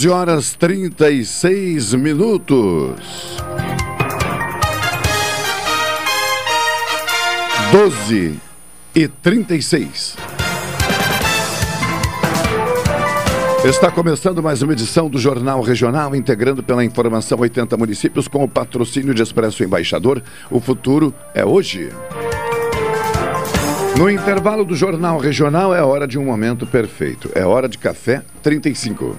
Doze horas trinta e seis minutos. Doze e trinta e seis. Está começando mais uma edição do Jornal Regional, integrando pela informação 80 municípios com o patrocínio de Expresso Embaixador. O futuro é hoje. No intervalo do Jornal Regional é hora de um momento perfeito. É hora de café 35.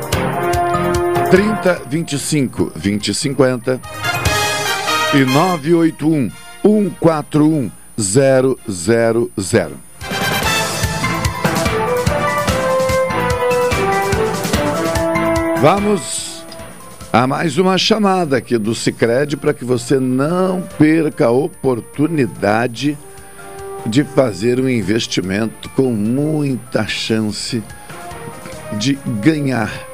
3025 2050 e 981 141 000. Vamos a mais uma chamada aqui do Cicred para que você não perca a oportunidade de fazer um investimento com muita chance de ganhar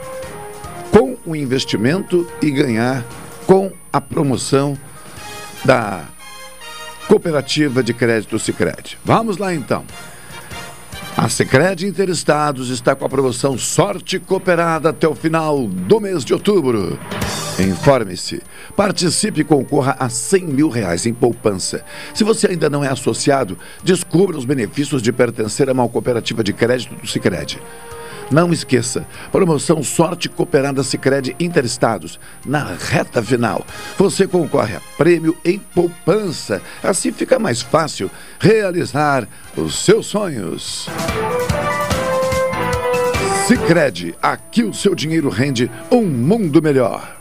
o investimento e ganhar com a promoção da Cooperativa de Crédito Sicredi. Vamos lá então. A Sicredi Interestados está com a promoção Sorte Cooperada até o final do mês de outubro. Informe-se, participe e concorra a 100 mil reais em poupança. Se você ainda não é associado, descubra os benefícios de pertencer a uma cooperativa de crédito do Sicredi. Não esqueça, promoção Sorte Cooperada Sicredi Interestados. Na reta final, você concorre a prêmio em poupança. Assim fica mais fácil realizar os seus sonhos. Sicredi, aqui o seu dinheiro rende um mundo melhor.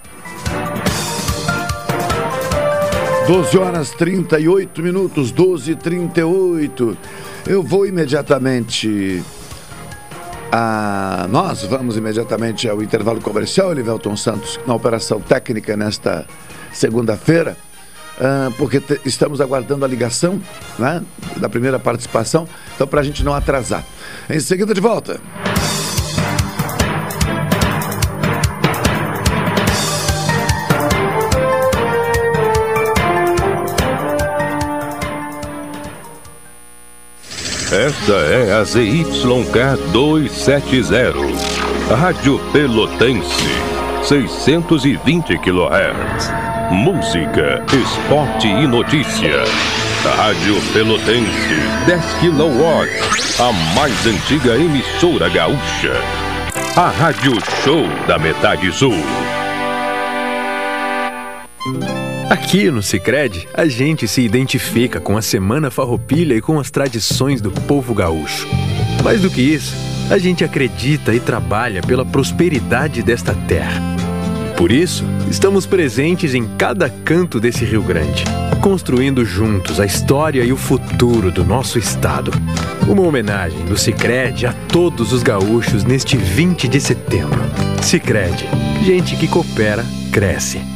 12 horas 38 minutos, 12 e 38. Eu vou imediatamente a... Nós vamos imediatamente ao intervalo comercial, Elivelton Santos, na operação técnica nesta segunda-feira, uh, porque estamos aguardando a ligação né, da primeira participação, então para a gente não atrasar. Em seguida, de volta. Esta é a ZYK 270, Rádio Pelotense, 620 kHz. Música, esporte e notícia. Rádio Pelotense, 10 kW, a mais antiga emissora gaúcha. A Rádio Show da Metade Sul. Aqui no Cicred, a gente se identifica com a Semana Farroupilha e com as tradições do povo gaúcho. Mais do que isso, a gente acredita e trabalha pela prosperidade desta terra. Por isso, estamos presentes em cada canto desse Rio Grande, construindo juntos a história e o futuro do nosso estado. Uma homenagem do Cicred a todos os gaúchos neste 20 de setembro. Cicred, gente que coopera, cresce.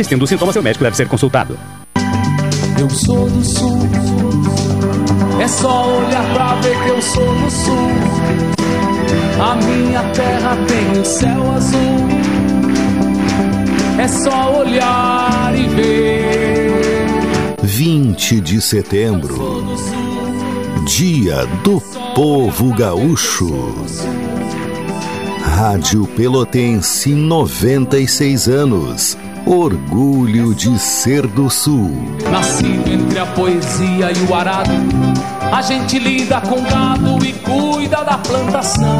Persistindo os sintomas, seu médico deve ser consultado. Eu sou do sul. É só olhar pra ver que eu sou do sul. A minha terra tem um céu azul. É só olhar e ver. 20 de setembro. Dia do Povo Gaúcho. Rádio Pelotense 96 anos. Orgulho de ser do Sul. Nascido entre a poesia e o arado, a gente lida com gado e cuida da plantação.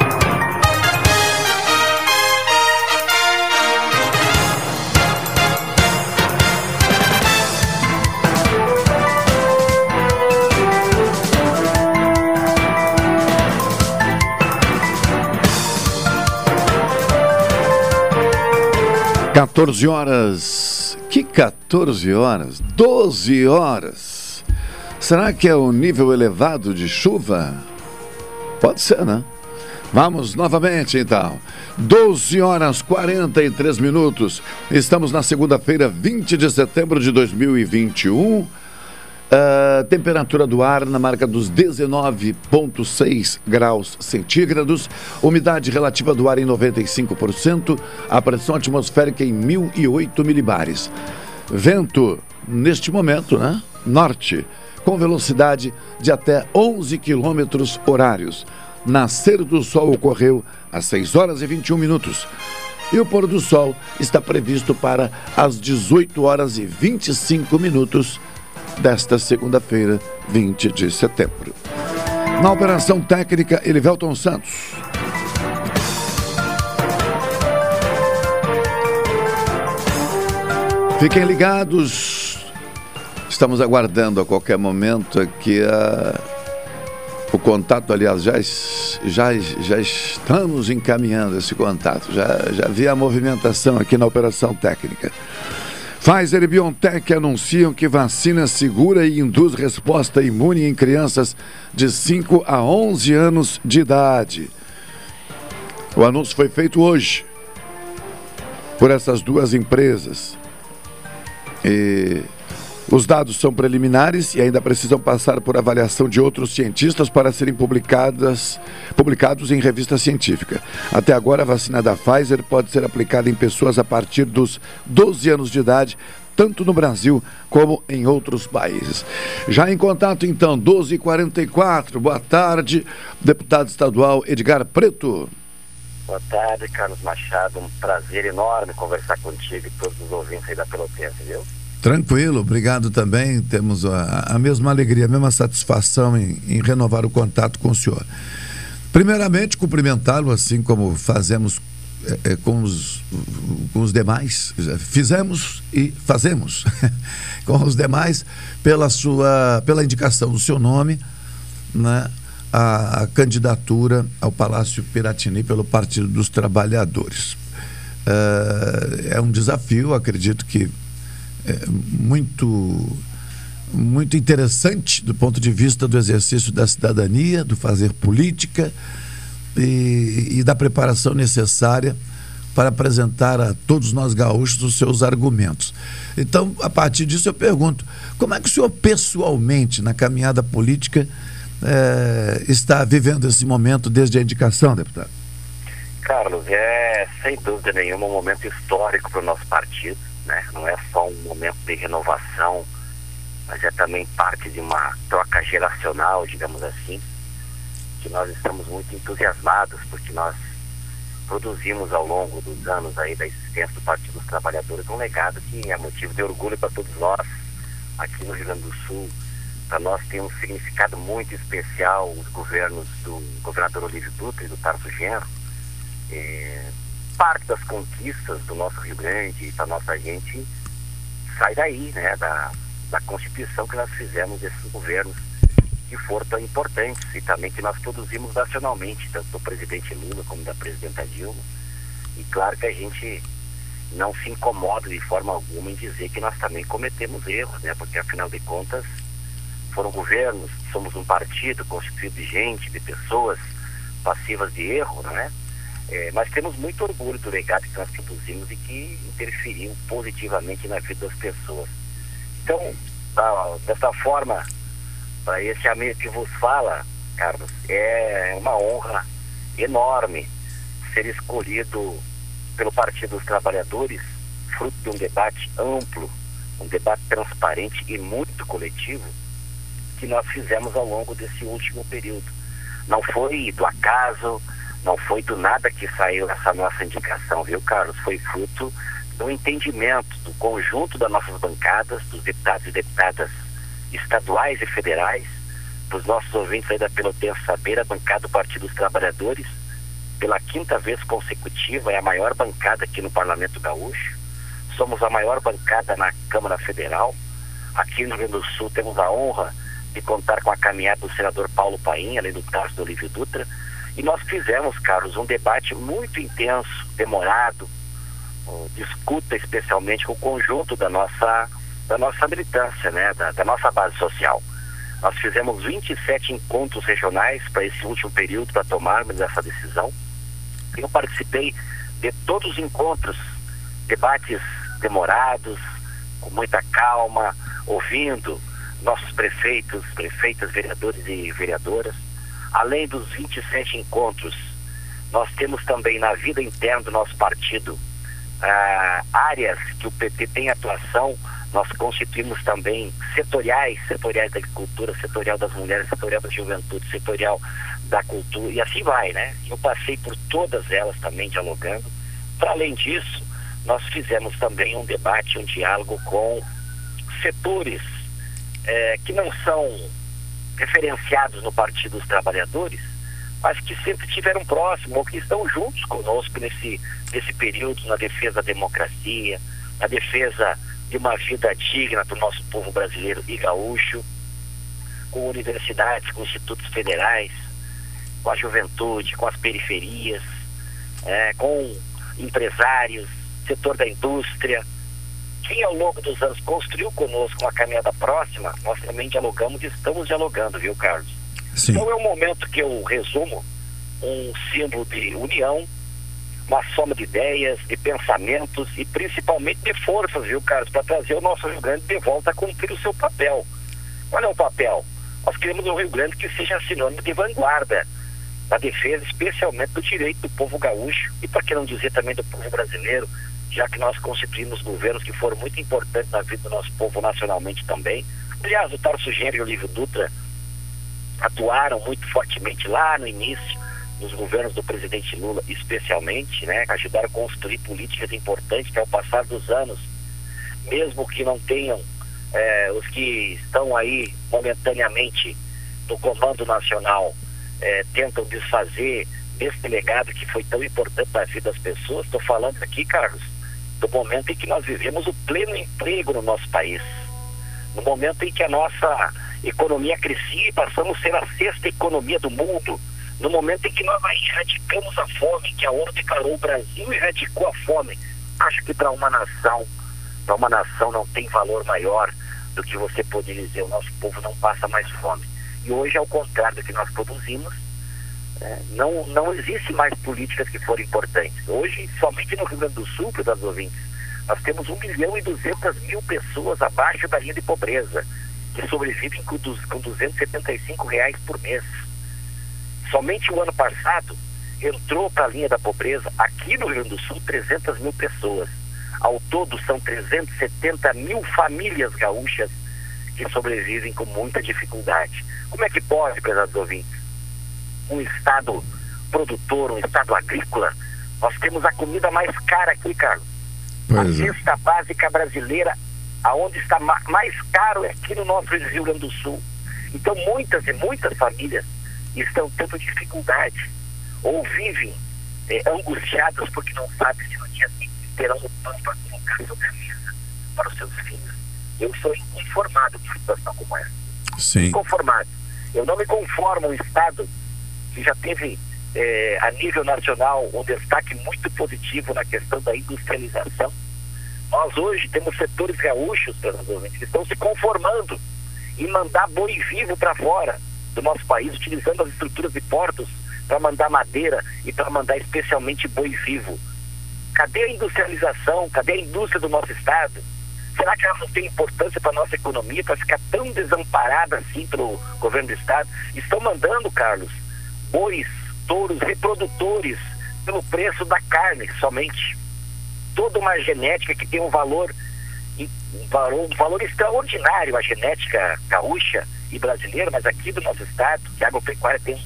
Quatorze horas. Que 14 horas? 12 horas. Será que é o nível elevado de chuva? Pode ser, né? Vamos novamente então. 12 horas 43 minutos. Estamos na segunda-feira, 20 de setembro de 2021. Uh, temperatura do ar na marca dos 19,6 graus centígrados, umidade relativa do ar em 95%, a pressão atmosférica em 1008 milibares. Vento, neste momento, né? Norte, com velocidade de até 11 quilômetros horários. Nascer do sol ocorreu às 6 horas e 21 minutos. E o pôr do sol está previsto para as 18 horas e 25 minutos desta segunda-feira, 20 de setembro. Na operação técnica, Elivelton Santos. Fiquem ligados. Estamos aguardando a qualquer momento aqui a... o contato. Aliás, já, já, já estamos encaminhando esse contato. Já, já vi a movimentação aqui na operação técnica. Pfizer e BioNTech anunciam que vacina segura e induz resposta imune em crianças de 5 a 11 anos de idade. O anúncio foi feito hoje por essas duas empresas. E os dados são preliminares e ainda precisam passar por avaliação de outros cientistas para serem publicadas, publicados em revista científica. Até agora, a vacina da Pfizer pode ser aplicada em pessoas a partir dos 12 anos de idade, tanto no Brasil como em outros países. Já em contato, então, 12h44, boa tarde, deputado estadual Edgar Preto. Boa tarde, Carlos Machado. Um prazer enorme conversar contigo e todos os ouvintes aí da Pelotense, viu? Tranquilo, obrigado também. Temos a, a mesma alegria, a mesma satisfação em, em renovar o contato com o senhor. Primeiramente, cumprimentá-lo, assim como fazemos é, com, os, com os demais, fizemos e fazemos com os demais, pela sua pela indicação do seu nome, né, a, a candidatura ao Palácio Piratini pelo Partido dos Trabalhadores. É, é um desafio, acredito que é, muito muito interessante do ponto de vista do exercício da cidadania, do fazer política e, e, da preparação necessária para apresentar a todos nós gaúchos os seus argumentos. Então, a partir disso, eu pergunto: como é que o senhor, pessoalmente, na caminhada política, é, está vivendo esse momento desde a indicação, deputado? Carlos, é sem dúvida nenhuma um momento histórico para o nosso partido né? Não é só um momento de renovação, mas é também parte de uma troca geracional, digamos assim, que nós estamos muito entusiasmados porque nós produzimos ao longo dos anos aí da existência do Partido dos Trabalhadores um legado que é motivo de orgulho para todos nós aqui no Rio Grande do Sul. Para nós tem um significado muito especial os governos do governador Olívio Dutra e do Tarso Genro. É, parte das conquistas do nosso Rio Grande e da nossa gente sai daí, né, da, da Constituição que nós fizemos desses governos que foram tão importantes e também que nós produzimos nacionalmente, tanto do presidente Lula como da presidenta Dilma. E claro que a gente não se incomoda de forma alguma em dizer que nós também cometemos erros, né? Porque afinal de contas foram governos, somos um partido constituído de gente, de pessoas passivas de erro, não é? É, mas temos muito orgulho do legado que nós produzimos e que interferiu positivamente na vida das pessoas. Então, dessa forma, para esse amigo que vos fala, Carlos, é uma honra enorme ser escolhido pelo Partido dos Trabalhadores, fruto de um debate amplo, um debate transparente e muito coletivo que nós fizemos ao longo desse último período. Não foi do acaso, não foi do nada que saiu essa nossa indicação, viu, Carlos? Foi fruto do entendimento do conjunto das nossas bancadas, dos deputados e deputadas estaduais e federais, dos nossos ouvintes aí da Pelotense saber, a bancada do Partido dos Trabalhadores, pela quinta vez consecutiva, é a maior bancada aqui no Parlamento Gaúcho. Somos a maior bancada na Câmara Federal. Aqui no Rio Grande do Sul temos a honra de contar com a caminhada do senador Paulo Paim, além do caso do Olívio Dutra, e nós fizemos, Carlos, um debate muito intenso, demorado, discuta especialmente com o conjunto da nossa, da nossa militância, né, da, da nossa base social. Nós fizemos 27 encontros regionais para esse último período para tomarmos essa decisão. Eu participei de todos os encontros, debates demorados, com muita calma, ouvindo nossos prefeitos, prefeitas, vereadores e vereadoras Além dos 27 encontros, nós temos também na vida interna do nosso partido ah, áreas que o PT tem atuação. Nós constituímos também setoriais, setoriais da agricultura, setorial das mulheres, setorial da juventude, setorial da cultura, e assim vai, né? Eu passei por todas elas também dialogando. Para além disso, nós fizemos também um debate, um diálogo com setores eh, que não são referenciados no Partido dos Trabalhadores, mas que sempre estiveram próximos ou que estão juntos conosco nesse, nesse período na defesa da democracia, na defesa de uma vida digna do nosso povo brasileiro e gaúcho, com universidades, com institutos federais, com a juventude, com as periferias, é, com empresários, setor da indústria, quem ao longo dos anos construiu conosco uma caminhada próxima, nós também dialogamos e estamos dialogando, viu, Carlos? Sim. Então é um momento que eu resumo um símbolo de união, uma soma de ideias, de pensamentos e principalmente de forças, viu, Carlos, para trazer o nosso Rio Grande de volta a cumprir o seu papel. Qual é o papel? Nós queremos um Rio Grande que seja sinônimo de vanguarda, na defesa especialmente do direito do povo gaúcho e, para que não dizer também do povo brasileiro, já que nós constituímos governos que foram muito importantes na vida do nosso povo nacionalmente também. Aliás, o Tarso Genro e o Olívio Dutra atuaram muito fortemente lá no início dos governos do presidente Lula, especialmente, né, ajudaram a construir políticas importantes que ao passar dos anos, mesmo que não tenham eh, os que estão aí momentaneamente no comando nacional, eh, tentam desfazer desse legado que foi tão importante na vida das pessoas. Estou falando aqui, Carlos, do momento em que nós vivemos o pleno emprego no nosso país, no momento em que a nossa economia crescia e passamos a ser a sexta economia do mundo. No momento em que nós erradicamos a fome, que a ONU declarou o Brasil erradicou a fome, acho que para uma nação, para uma nação não tem valor maior do que você poder dizer, o nosso povo não passa mais fome. E hoje, ao contrário do que nós produzimos, é, não, não existe mais políticas que foram importantes. Hoje, somente no Rio Grande do Sul, para os ouvintes, nós temos 1 milhão e 200 mil pessoas abaixo da linha de pobreza, que sobrevivem com, dos, com 275 reais por mês. Somente o ano passado entrou para a linha da pobreza aqui no Rio Grande do Sul 300 mil pessoas. Ao todo são 370 mil famílias gaúchas que sobrevivem com muita dificuldade. Como é que pode, pesados ouvintes, um estado produtor, um estado agrícola, nós temos a comida mais cara aqui, Carlos. Pois a é. cesta básica brasileira, aonde está mais caro é aqui no nosso Rio Grande do Sul. Então muitas e muitas famílias estão tendo dificuldade ou vivem é, angustiadas porque não sabem se no dia seguinte terão o pão para colocar sobre a mesa para os seus filhos. Eu sou inconformado com situação como essa. Sim. Inconformado. Eu não me conformo um Estado que já teve é, a nível nacional um destaque muito positivo na questão da industrialização. Nós hoje temos setores gaúchos, que estão se conformando em mandar boi vivo para fora do nosso país, utilizando as estruturas de portos para mandar madeira e para mandar especialmente boi vivo. Cadê a industrialização? Cadê a indústria do nosso estado? Será que ela não tem importância para a nossa economia, para ficar tão desamparada assim pelo governo do estado? Estão mandando, Carlos, bois, touros, reprodutores pelo preço da carne somente. Toda uma genética que tem um valor, um valor, um valor extraordinário, a genética gaúcha, e brasileiro, mas aqui do nosso estado, que a agropecuária tem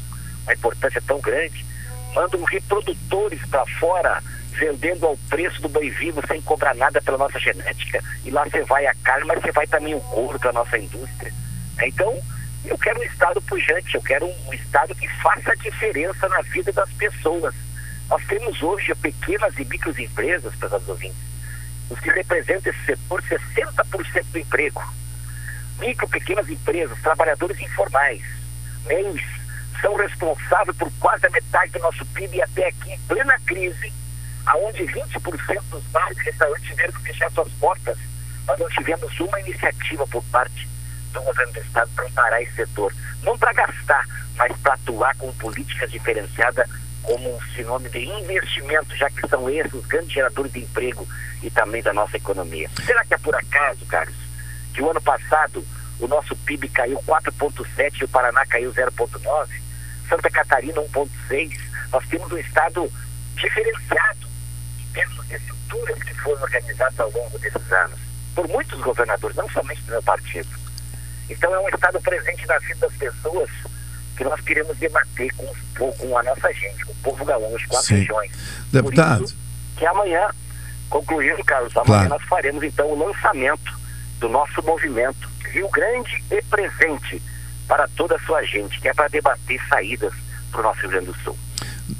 uma importância tão grande, mandam reprodutores para fora, vendendo ao preço do boi vivo, sem cobrar nada pela nossa genética. E lá você vai a carne, mas você vai também o couro para a nossa indústria. Então, eu quero um Estado pujante, eu quero um Estado que faça a diferença na vida das pessoas. Nós temos hoje pequenas e microempresas, para os ouvintes, os que representam esse setor 60% do emprego micro, pequenas empresas, trabalhadores informais, MEIs, são responsáveis por quase a metade do nosso PIB e até aqui, em plena crise, aonde 20% dos bares e restaurantes tiveram que fechar suas portas, nós não tivemos uma iniciativa por parte do governo do Estado para parar esse setor. Não para gastar, mas para atuar com políticas diferenciadas como um sinônimo de investimento, já que são esses os grandes geradores de emprego e também da nossa economia. Será que é por acaso, Carlos, que o ano passado o nosso PIB caiu 4,7% e o Paraná caiu 0,9%, Santa Catarina 1,6%. Nós temos um estado diferenciado em termos de estruturas que foram organizadas ao longo desses anos, por muitos governadores, não somente do meu partido. Então é um estado presente na vida das pessoas que nós queremos debater com, com a nossa gente, com o povo gaúcho, com as Sim. regiões. Deputado. que amanhã, concluindo, Carlos, amanhã claro. nós faremos então o lançamento do nosso movimento Rio Grande e presente para toda a sua gente, que é para debater saídas para o nosso Rio Grande do Sul.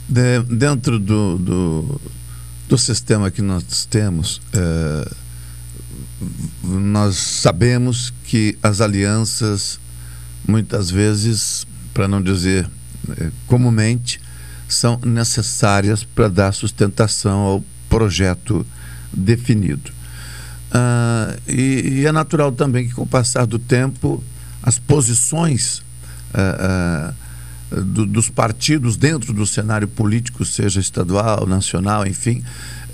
De, dentro do, do, do, sistema que nós temos, é, nós sabemos que as alianças, muitas vezes, para não dizer é, comumente, são necessárias para dar sustentação ao projeto definido. Uh, e, e, é natural também que, com o passar do tempo, as posições uh, uh, do, dos partidos dentro do cenário político, seja estadual, nacional, enfim,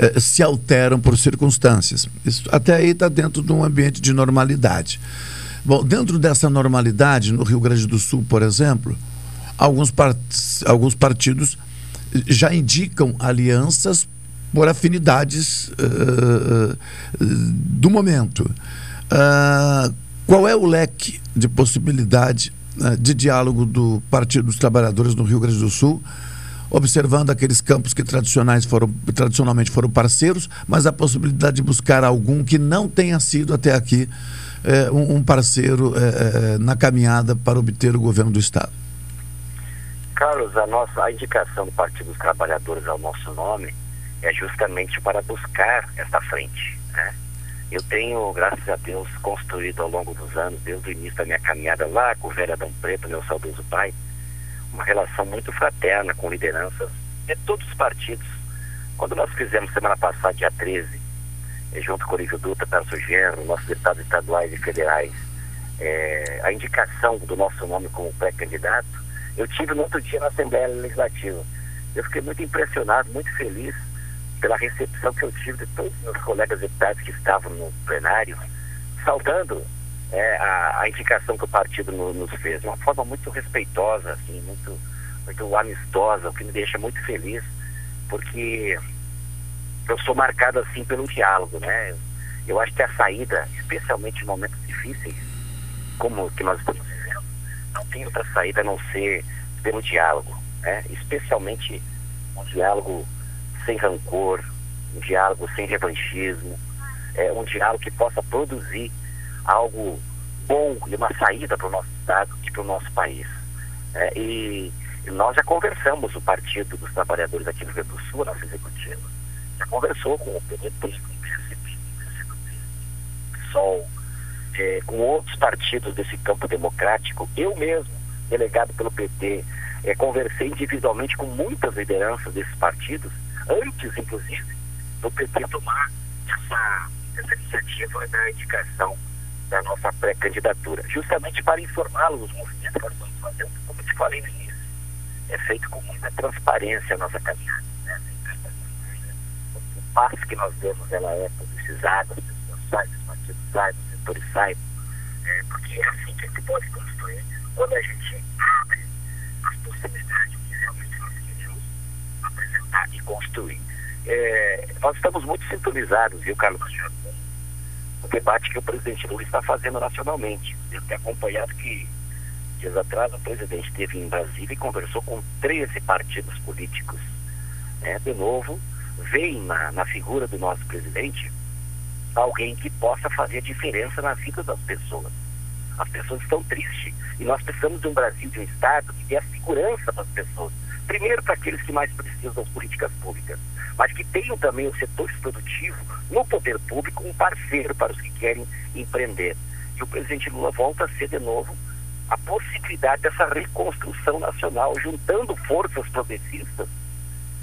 eh, se alteram por circunstâncias. Isso, até aí está dentro de um ambiente de normalidade. Bom, dentro dessa normalidade, no Rio Grande do Sul, por exemplo, alguns, part alguns partidos já indicam alianças por afinidades uh, uh, do momento. Uh, qual é o leque de possibilidade de diálogo do Partido dos Trabalhadores no Rio Grande do Sul, observando aqueles campos que tradicionais foram, tradicionalmente foram parceiros, mas a possibilidade de buscar algum que não tenha sido até aqui um, um, parceiro na caminhada para obter o governo do Estado? Carlos, a nossa a indicação do Partido dos Trabalhadores ao nosso nome é justamente para buscar essa frente. Né? Eu tenho, graças a Deus, construído ao longo dos anos, desde o início da minha caminhada lá com o velho Adão Preto, meu saudoso pai, uma relação muito fraterna com lideranças de todos os partidos. Quando nós fizemos semana passada, dia 13, eh, junto com o Olívio Dutra, Tarso Genro, nossos deputados estaduais e federais, é, a indicação do nosso nome como pré-candidato, eu tive no outro dia na Assembleia Legislativa. Eu fiquei muito impressionado, muito feliz pela recepção que eu tive de todos os meus colegas deputados que estavam no plenário, saudando é, a, a, indicação que o partido no, nos fez, uma forma muito respeitosa, assim, muito, muito amistosa, o que me deixa muito feliz, porque eu sou marcado assim pelo diálogo, né? Eu acho que a saída, especialmente em momentos difíceis, como o que nós estamos vivendo, não tem outra saída a não ser pelo diálogo, né? Especialmente um diálogo sem rancor, um diálogo sem revanchismo, é, um diálogo que possa produzir algo bom e uma saída para o nosso Estado e para o nosso país. É, e, nós já conversamos, o Partido dos Trabalhadores aqui no Rio do Sul, a nossa executiva, já conversou com o PT, com o PSB, com o PSOL, é, com outros partidos desse campo democrático. Eu mesmo, delegado pelo PT, é, conversei individualmente com muitas lideranças desses partidos antes, inclusive, do PT tomar essa, essa iniciativa da indicação da nossa pré-candidatura, justamente para informá-los dos movimentos que nós estamos fazendo, como eu te falei no início, é feito com muita transparência a nossa caminhada. Né? O passo que nós demos, ela é publicizada, as pessoas saibam, os partidos saibam, os setores saibam, é, porque é assim que a gente pode construir quando a gente abre as possibilidades que realmente nós queremos apresentar e construir. É, nós estamos muito sintonizados, viu, Carlos Machado, o debate que o presidente Lula está fazendo nacionalmente. Eu tenho acompanhado que, dias atrás, o presidente esteve em Brasília e conversou com 13 partidos políticos. É, de novo, vem na, na figura do nosso presidente alguém que possa fazer diferença na vida das pessoas. As pessoas estão tristes e nós precisamos de um Brasil, de um Estado que dê a segurança para as pessoas primeiro para aqueles que mais precisam das políticas públicas, mas que tenham também o setor produtivo no poder público um parceiro para os que querem empreender. E o presidente Lula volta a ser de novo a possibilidade dessa reconstrução nacional, juntando forças progressistas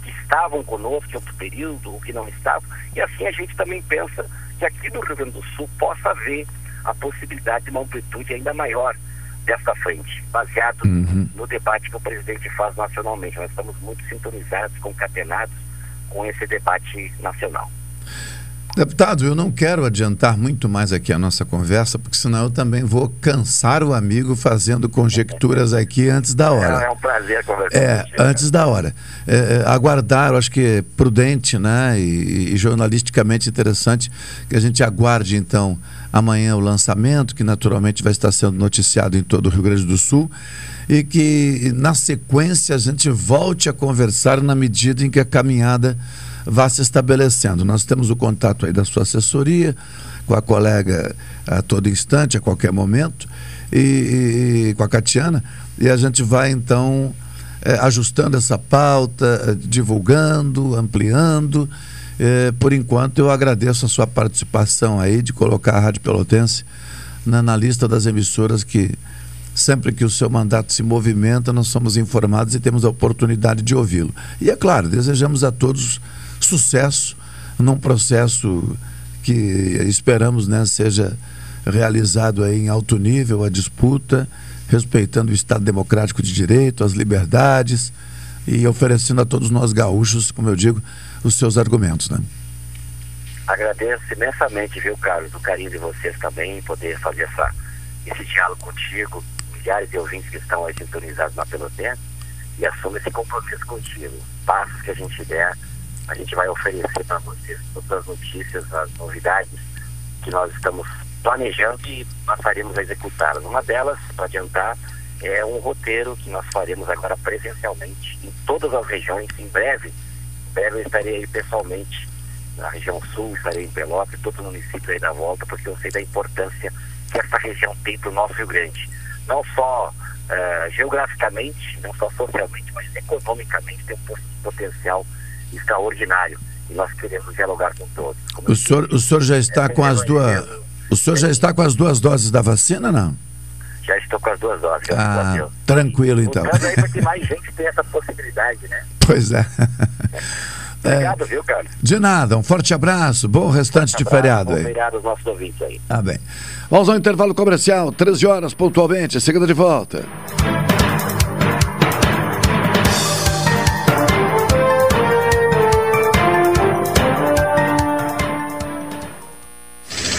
que estavam conosco em outro período ou que não estavam, e assim a gente também pensa que aqui no Rio Grande do Sul possa haver a possibilidade de uma amplitude ainda maior dessa frente, baseado uhum. no debate que o presidente faz nacionalmente. Nós estamos muito sintonizados, concatenados com esse debate nacional. Deputado, eu não quero adiantar muito mais aqui a nossa conversa, porque senão eu também vou cansar o amigo fazendo conjecturas aqui antes da hora. É, é um prazer conversar É, contigo, antes da hora. É, é, aguardar, eu acho que é prudente né, e, e jornalisticamente interessante que a gente aguarde, então, amanhã o lançamento, que naturalmente vai estar sendo noticiado em todo o Rio Grande do Sul, e que na sequência a gente volte a conversar na medida em que a caminhada vá se estabelecendo. Nós temos o contato aí da sua assessoria, com a colega a todo instante, a qualquer momento, e, e com a Catiana, e a gente vai então é, ajustando essa pauta, é, divulgando, ampliando. É, por enquanto, eu agradeço a sua participação aí de colocar a Rádio Pelotense na, na lista das emissoras que sempre que o seu mandato se movimenta, nós somos informados e temos a oportunidade de ouvi-lo. E é claro, desejamos a todos sucesso num processo que esperamos né, seja realizado aí em alto nível a disputa respeitando o Estado Democrático de Direito, as liberdades e oferecendo a todos nós gaúchos, como eu digo, os seus argumentos, né? Agradeço imensamente, viu, Carlos, o carinho de vocês também, poder fazer essa, esse diálogo contigo, milhares de ouvintes que estão aí sintonizados na Pelotense, e assumo esse compromisso contigo. Passos que a gente der, a gente vai oferecer para vocês todas as notícias, as novidades que nós estamos planejando e passaremos a executá-las. Uma delas, para adiantar, é um roteiro que nós faremos agora presencialmente em todas as regiões. Em breve, breve eu estarei aí pessoalmente na região sul, estarei em Pelotas, todo o município aí da volta, porque eu sei da importância que essa região tem para o nosso Rio Grande. Não só uh, geograficamente, não só socialmente, mas economicamente tem um potencial extraordinário. E nós queremos dialogar com todos. o senhor, o senhor já está é, com as duas. O senhor já está com as duas doses da vacina, não? Já estou com as duas doses. Ah, tranquilo então. aí para que mais gente tenha essa possibilidade, né? Pois é. Obrigado, é, viu, Carlos? De nada, um forte abraço, bom restante de feriado aí. Bom feriado aos nossos ouvintes aí. Ah, bem. Vamos ao intervalo comercial, 13 horas pontualmente, seguida de volta.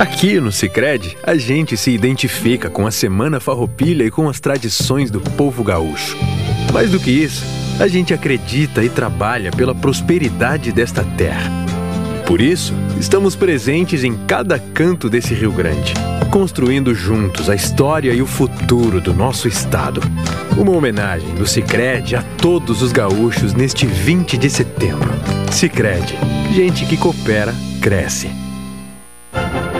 Aqui no Sicredi, a gente se identifica com a Semana Farroupilha e com as tradições do povo gaúcho. Mais do que isso, a gente acredita e trabalha pela prosperidade desta terra. Por isso, estamos presentes em cada canto desse Rio Grande, construindo juntos a história e o futuro do nosso estado. Uma homenagem do Sicredi a todos os gaúchos neste 20 de setembro. Sicredi, gente que coopera cresce.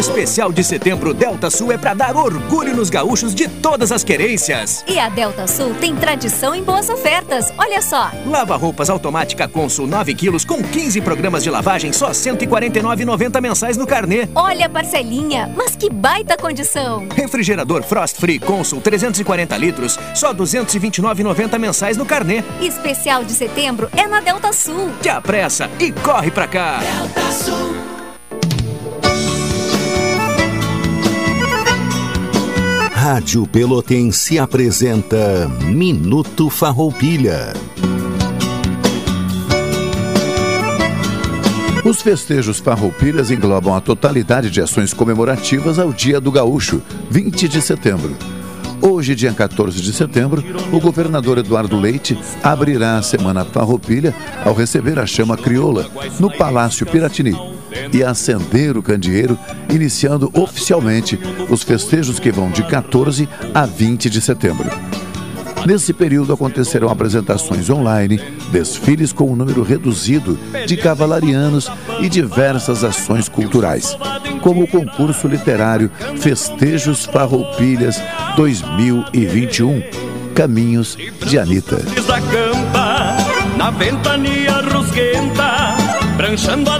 especial de setembro Delta Sul é para dar orgulho nos gaúchos de todas as querências. E a Delta Sul tem tradição em boas ofertas. Olha só. Lava roupas automática Consul 9 quilos com 15 programas de lavagem só 149,90 mensais no carnê. Olha a parcelinha, mas que baita condição. Refrigerador Frost Free Consul 340 litros só 229,90 mensais no carnê. Especial de setembro é na Delta Sul. Te apressa e corre pra cá. Delta Sul. Rádio Pelotense apresenta Minuto Farroupilha. Os festejos farroupilhas englobam a totalidade de ações comemorativas ao Dia do Gaúcho, 20 de setembro. Hoje, dia 14 de setembro, o governador Eduardo Leite abrirá a Semana Farroupilha ao receber a chama crioula no Palácio Piratini e acender o candeeiro, iniciando oficialmente os festejos que vão de 14 a 20 de setembro. Nesse período acontecerão apresentações online, desfiles com um número reduzido de cavalarianos e diversas ações culturais, como o concurso literário Festejos Farroupilhas 2021 Caminhos de Anitta. Na ventania rusguenta, branchando a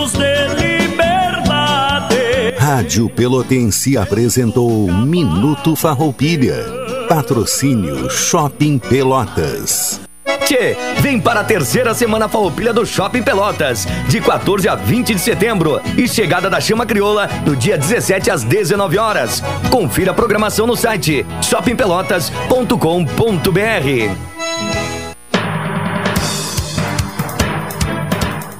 gritos de liberdade. Rádio Pelotense apresentou Minuto Farroupilha. Patrocínio Shopping Pelotas. Tchê, vem para a terceira semana Farroupilha do Shopping Pelotas, de 14 a 20 de setembro e chegada da Chama Crioula no dia 17 às 19 horas. Confira a programação no site shoppingpelotas.com.br.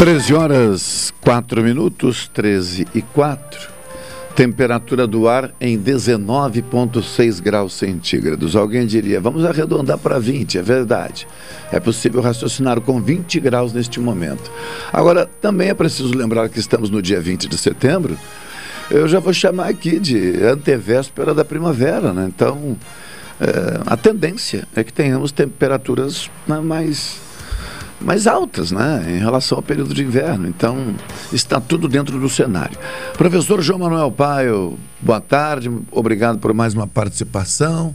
Treze horas, quatro minutos, 13 e quatro. Temperatura do ar em 19,6 graus centígrados. Alguém diria, vamos arredondar para 20, é verdade. É possível raciocinar com 20 graus neste momento. Agora, também é preciso lembrar que estamos no dia 20 de setembro. Eu já vou chamar aqui de antevéspera da primavera, né? Então, é, a tendência é que tenhamos temperaturas né, mais mais altas, né, em relação ao período de inverno. Então, está tudo dentro do cenário. Professor João Manuel Paio, boa tarde, obrigado por mais uma participação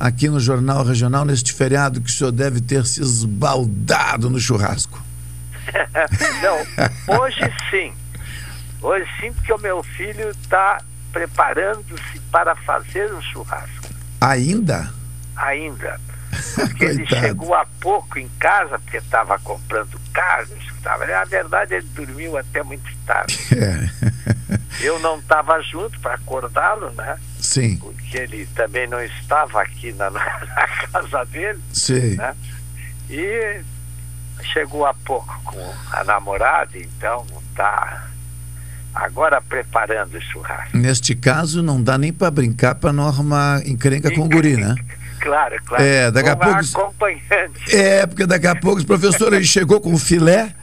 aqui no Jornal Regional neste feriado que o senhor deve ter se esbaldado no churrasco. Não, hoje sim. Hoje sim, porque o meu filho está preparando-se para fazer um churrasco. Ainda? Ainda. Porque ele chegou há pouco em casa, porque estava comprando carnes. Tava, na verdade, ele dormiu até muito tarde. É. Eu não estava junto para acordá-lo, né? Sim. Porque ele também não estava aqui na, na casa dele. Sim. Né? E chegou há pouco com a namorada, então está agora preparando o churrasco. Neste caso, não dá nem para brincar para não arrumar encrenca com o guri, né? Claro, claro. É, daqui a pouco. acompanhante. É, porque daqui a pouco, professor, ele chegou com filé.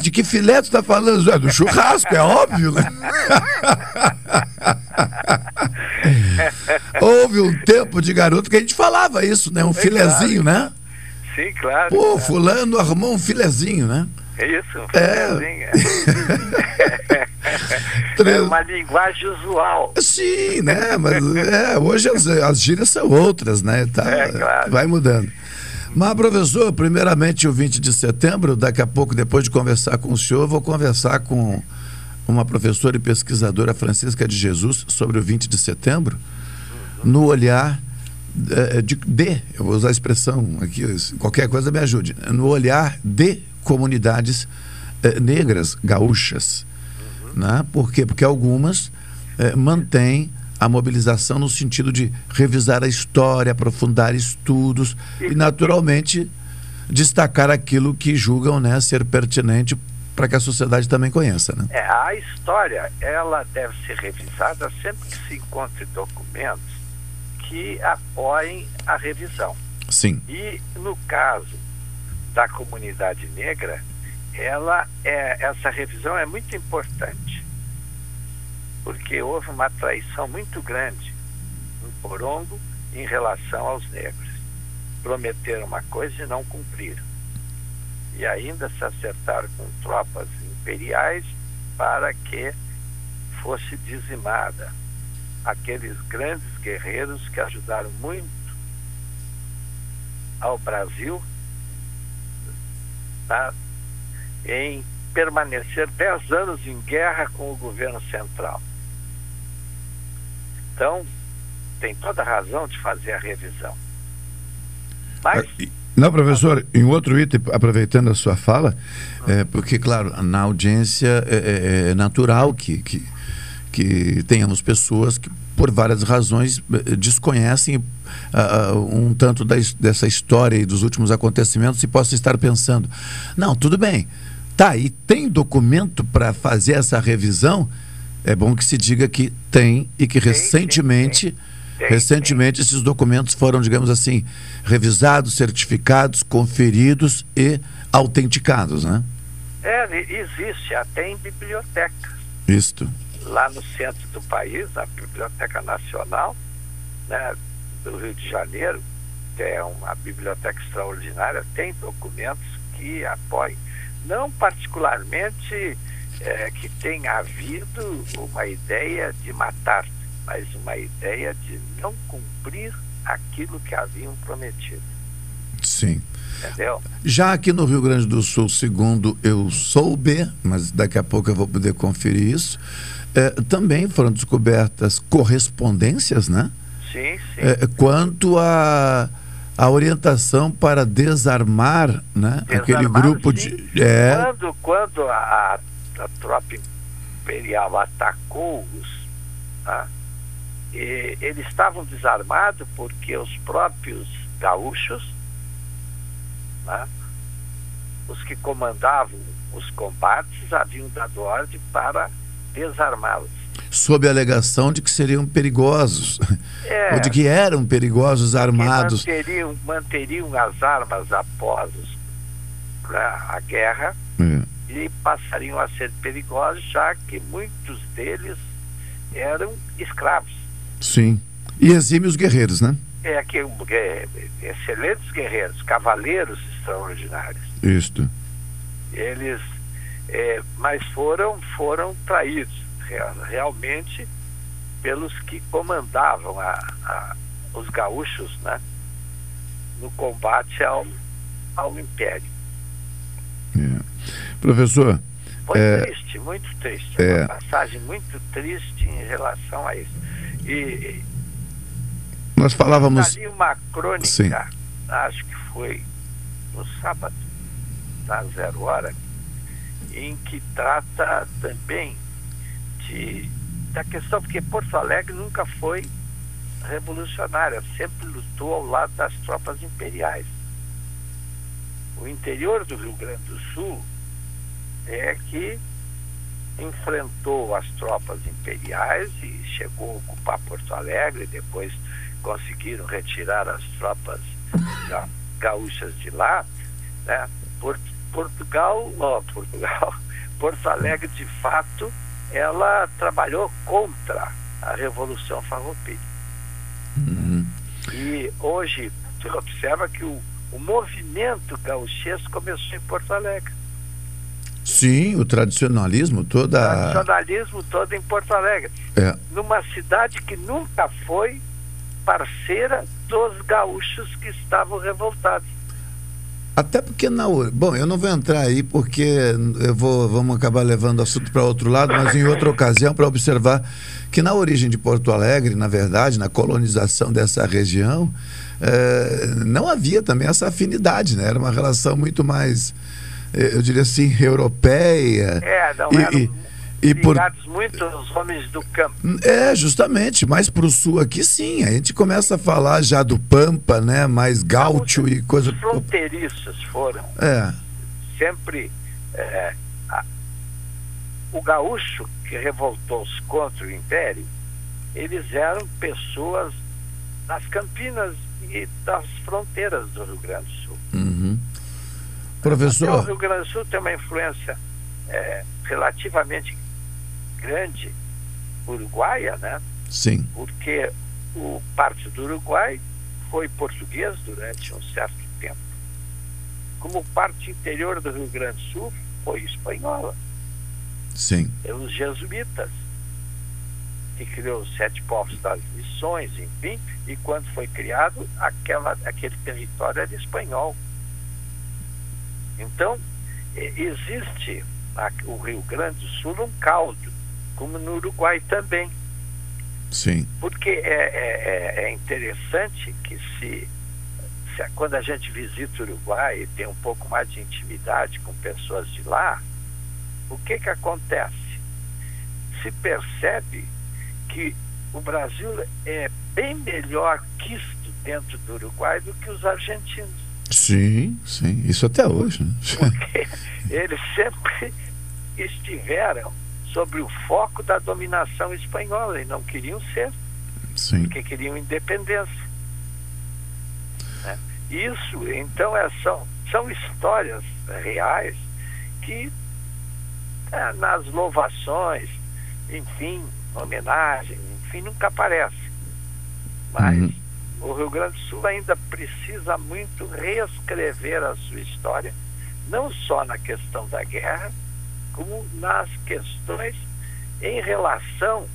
De que filé tu está falando? É do churrasco, é óbvio, né? Houve um tempo de garoto que a gente falava isso, né? Um É filezinho, né? Sim, claro. Pô, claro. fulano arrumou um filezinho, né? É isso, É. filezinho. É uma linguagem usual. Sim, né? Mas é, hoje as, as gírias são outras, né? Tá, É, claro. Vai mudando. Mas, professor, primeiramente o 20 de setembro, daqui a pouco, depois de conversar com o senhor, vou conversar com uma professora e pesquisadora Francisca de Jesus sobre o 20 de setembro, no olhar eh, de, de eu vou usar a expressão aqui, qualquer coisa me ajude, no olhar de comunidades eh, negras gaúchas. Né? Por quê? Porque algumas eh, mantêm a mobilização no sentido de revisar a história, aprofundar estudos e, naturalmente, destacar aquilo que julgam né, ser pertinente para que a sociedade também conheça. Né? É, a história, ela deve ser revisada sempre que se encontre documentos que apoiem a revisão. Sim. E no caso da comunidade negra, ela é, essa revisão é muito importante, porque houve uma traição muito grande no Porongo em relação aos negros. Prometeram uma coisa e não cumpriram. E ainda se acertaram com tropas imperiais para que fosse dizimada aqueles grandes guerreiros que ajudaram muito ao Brasil tá, em permanecer dez anos em guerra com o governo central. Então, tem toda a razão de fazer a revisão. Mas, Não, professor, em outro item, aproveitando a sua fala, é, porque, claro, na audiência é, é- é natural que, que, que tenhamos pessoas que, por várias razões, eh, desconhecem ah, um tanto da dessa história e dos últimos acontecimentos e possam estar pensando: não, tudo bem, tá, e tem documento para fazer essa revisão? É bom que se diga que tem e que recentemente. Recentemente, esses documentos foram, digamos assim, revisados, certificados, conferidos e autenticados, né? é, existe até em bibliotecas. Isto. Lá no centro do país, a Biblioteca Nacional né, do Rio de Janeiro, que é uma biblioteca extraordinária, tem documentos que apoiam. Não particularmente eh, que tenha havido uma ideia de matar, mas uma ideia de não cumprir aquilo que haviam prometido. Sim. Entendeu? Já aqui no Rio Grande do Sul, segundo eu soube, mas daqui a pouco eu vou poder conferir isso, é, também foram descobertas correspondências, né? Sim, sim. É, quanto a, a orientação para desarmar, né? Desarmar, aquele grupo sim. de. É, Quando, quando a, a tropa imperial atacou os. tá? E eles estavam desarmados porque os próprios gaúchos, né, os que comandavam os combates, haviam dado ordem para desarmá-los. sob a alegação de que seriam perigosos, É. ou de que eram perigosos armados. Manteriam, manteriam as armas após a guerra É. e passariam a ser perigosos, já que muitos deles eram escravos. Sim. E exímios guerreiros, né? É, que, é, excelentes guerreiros, cavaleiros extraordinários. Isto. Eles, é, mas foram, foram traídos real- realmente pelos que comandavam a, a- os gaúchos né, no combate ao, ao Império. Professor, Foi é, triste, muito triste. é. Uma passagem muito triste em relação a isso. E nós falávamos. ali uma crônica, Sim. acho que foi no sábado, na zero hora, em que trata também de, da questão, porque Porto Alegre nunca foi revolucionária, sempre lutou ao lado das tropas imperiais. O interior do Rio Grande do Sul é que enfrentou as tropas imperiais e chegou a ocupar Porto Alegre, depois conseguiram retirar as tropas ga- gaúchas de lá. Né? Por- Portugal, ó, Portugal, Porto Alegre de fato, ela trabalhou contra a Revolução Farroupilha. E hoje você observa que o, o movimento gauchesco começou em Porto Alegre. Sim, o tradicionalismo, toda. Nacionalismo todo em Porto Alegre. É, Numa cidade que nunca foi parceira dos gaúchos que estavam revoltados. Até porque na bom, eu não vou entrar aí porque eu vou vamos acabar levando o assunto para outro lado, mas em outra ocasião para observar que na origem de Porto Alegre, na verdade, na colonização dessa região, eh, não havia também essa afinidade, né? Era uma relação muito mais, eh, eu diria assim, europeia. É, não E- eram e- e por- ligados muito aos homens do campo. É, justamente, mais para o sul aqui sim. A gente começa a falar já do Pampa, né? Mais gaúcho e coisa. Os fronteiriços foram É, sempre é, a- o gaúcho que revoltou-se contra o império, eles eram pessoas das Campinas e das fronteiras do Rio Grande do Sul. uhum. Até o Professor, Rio Grande do Sul tem uma influência é, relativamente grande uruguaia, né? sim. Porque o parte do Uruguai foi português durante um certo tempo. Como parte interior do Rio Grande do Sul foi espanhola, Sim. pelos jesuítas, que criou os sete povos das missões, enfim, e quando foi criado, aquela, aquele território era espanhol. Então, e- existe o Rio Grande do Sul um caldo, como no Uruguai também. Sim. Porque é, é, é- é interessante que se, se quando a gente visita o Uruguai e tem um pouco mais de intimidade com pessoas de lá, o que que acontece? Se percebe que o Brasil é bem melhor quisto dentro do Uruguai do que os argentinos. Sim, sim. Isso até hoje. Né? Porque eles sempre estiveram sobre o foco da dominação espanhola e não queriam ser Sim. porque queriam independência. né? Isso, então, é, são, são histórias reais que é, nas louvações, enfim, homenagens, enfim, nunca aparece. Mas Uhum. o Rio Grande do Sul ainda precisa muito reescrever a sua história, não só na questão da guerra, como nas questões em relação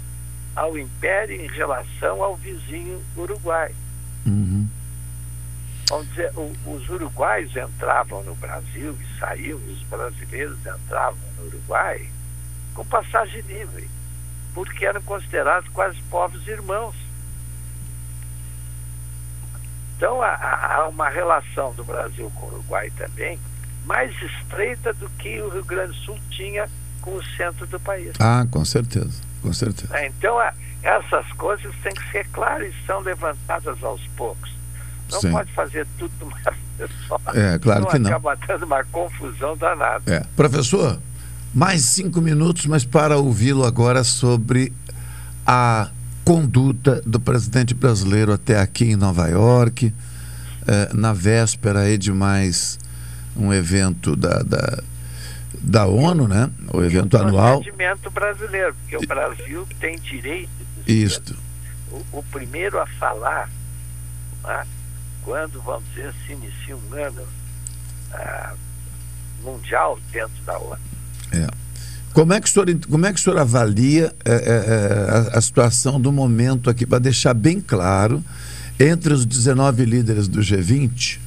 ao Império, em relação ao vizinho Uruguai. Uhum. vamos dizer, o, os uruguaios entravam no Brasil e saíam, os brasileiros entravam no Uruguai com passagem livre, porque eram considerados quase povos irmãos. Então há, há uma relação do Brasil com o Uruguai também mais estreita do que o Rio Grande do Sul tinha com o centro do país. Ah, com certeza, com certeza. É, então a, essas coisas têm que ser claras e são levantadas aos poucos. Não Sim. pode fazer tudo de uma vez só. É, claro que não. Acaba dando uma confusão danada. É. Professor, mais cinco minutos, mas para ouvi-lo agora sobre a conduta do presidente brasileiro até aqui em Nova York, eh, na véspera aí de mais um evento da, da, da ONU, né? O evento anual. procedimento brasileiro, porque o Brasil tem direito de ser Isto. o, o primeiro a falar né, quando, vamos dizer, se inicia um ano ah, mundial dentro da ONU. É. Como é que o senhor, como é que o senhor avalia eh, eh, a, a situação do momento aqui, para deixar bem claro, entre os 19 líderes do G20,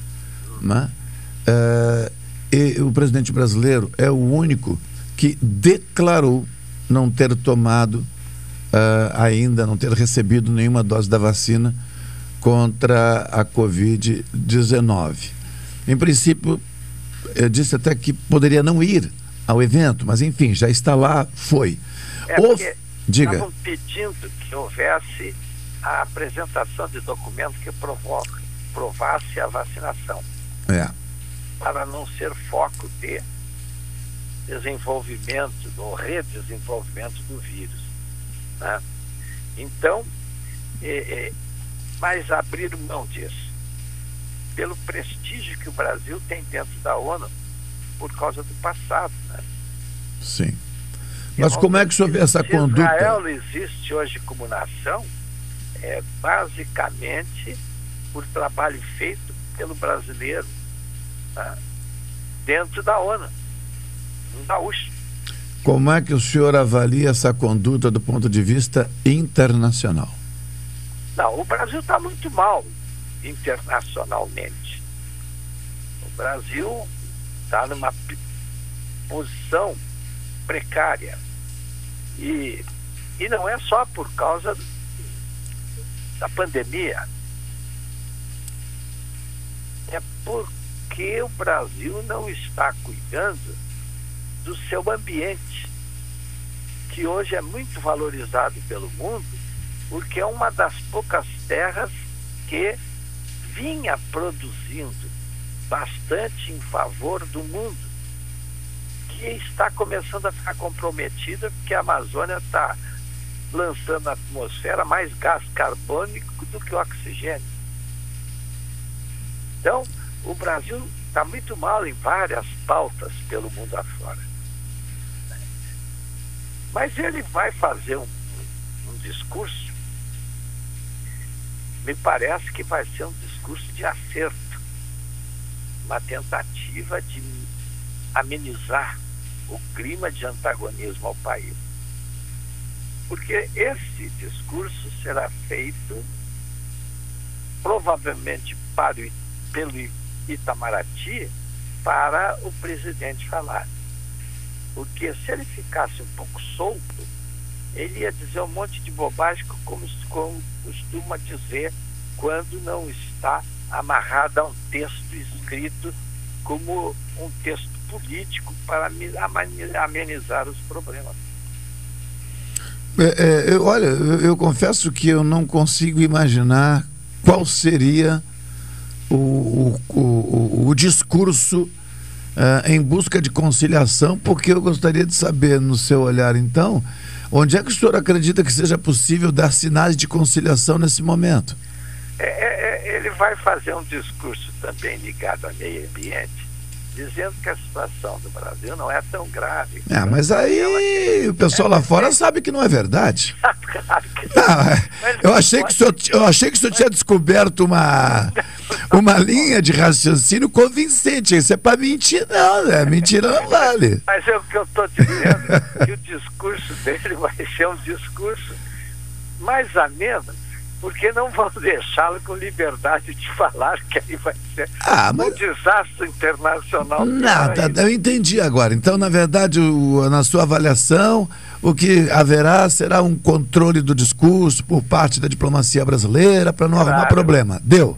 né, e o presidente brasileiro é o único que declarou não ter tomado eh, ainda, não ter recebido nenhuma dose da vacina contra a Covid-19. Em princípio, eu disse até que poderia não ir ao evento, mas enfim, já está lá, foi. É Ou- Diga. estavam pedindo que houvesse a apresentação de documento que provoque, provasse a vacinação, É. para não ser foco de desenvolvimento ou redesenvolvimento do vírus. né? Então, é, é, mas abrir mão disso, pelo prestígio que o Brasil tem dentro da ONU, por causa do passado. Né? Sim. Mas como é que o senhor vê essa conduta? Israel existe hoje como nação, é basicamente por trabalho feito pelo brasileiro tá? dentro da ONU, um gaúcho. Como é que o senhor avalia essa conduta do ponto de vista internacional? Não, o Brasil está muito mal internacionalmente. O Brasil está numa posição precária. E, e não é só por causa da pandemia. É porque o Brasil não está cuidando do seu ambiente, que hoje é muito valorizado pelo mundo, porque é uma das poucas terras que vinha produzindo bastante em favor do mundo, que está começando a ficar comprometida porque a Amazônia está lançando na atmosfera mais gás carbônico do que oxigênio. Então, o Brasil está muito mal em várias pautas pelo mundo afora. Mas ele vai fazer um, um discurso, me parece que vai ser um discurso de acerto, uma tentativa de amenizar o clima de antagonismo ao país. Porque esse discurso será feito provavelmente para pelo Itamaraty para o presidente falar. Porque se ele ficasse um pouco solto, ele ia dizer um monte de bobagem, como, como costuma dizer, quando não está amarrado a um texto escrito como um texto político para amenizar os problemas. É, é, eu, olha, eu, eu confesso que eu não consigo imaginar qual seria o, o, o, o discurso uh, em busca de conciliação, porque eu gostaria de saber, no seu olhar, então, onde é que o senhor acredita que seja possível dar sinais de conciliação nesse momento? É, é, ele vai fazer um discurso também ligado ao meio ambiente, dizendo que a situação do Brasil não é tão grave. É, mas aí o pessoal lá fora sabe que não é verdade. claro que não, eu achei que o senhor, eu achei que o senhor tinha descoberto uma uma linha de raciocínio convincente. Isso é para mentir, não, né? Mentira não vale. Mas é o que eu estou dizendo, que o discurso dele vai ser um discurso mais ameno porque não vão deixá-lo com liberdade de falar, que aí vai ser Ah, mas- um desastre internacional. Nada, eu entendi agora. Então, na verdade, o- na sua avaliação, o que haverá será um controle do discurso por parte da diplomacia brasileira para não arrumar Claro. problema. Deu.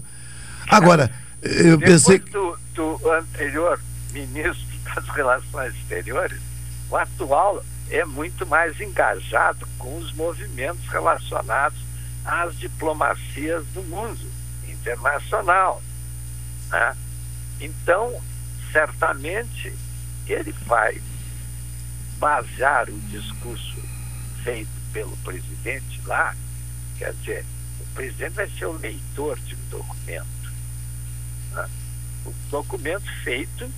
Agora, eu Depois pensei. do, do anterior ministro das Relações Exteriores, o atual é muito mais engajado com os movimentos relacionados às diplomacias do mundo internacional. né? Então, certamente, ele vai basear o discurso feito pelo presidente lá, quer dizer, o presidente vai ser o leitor de um documento. né? O documento feito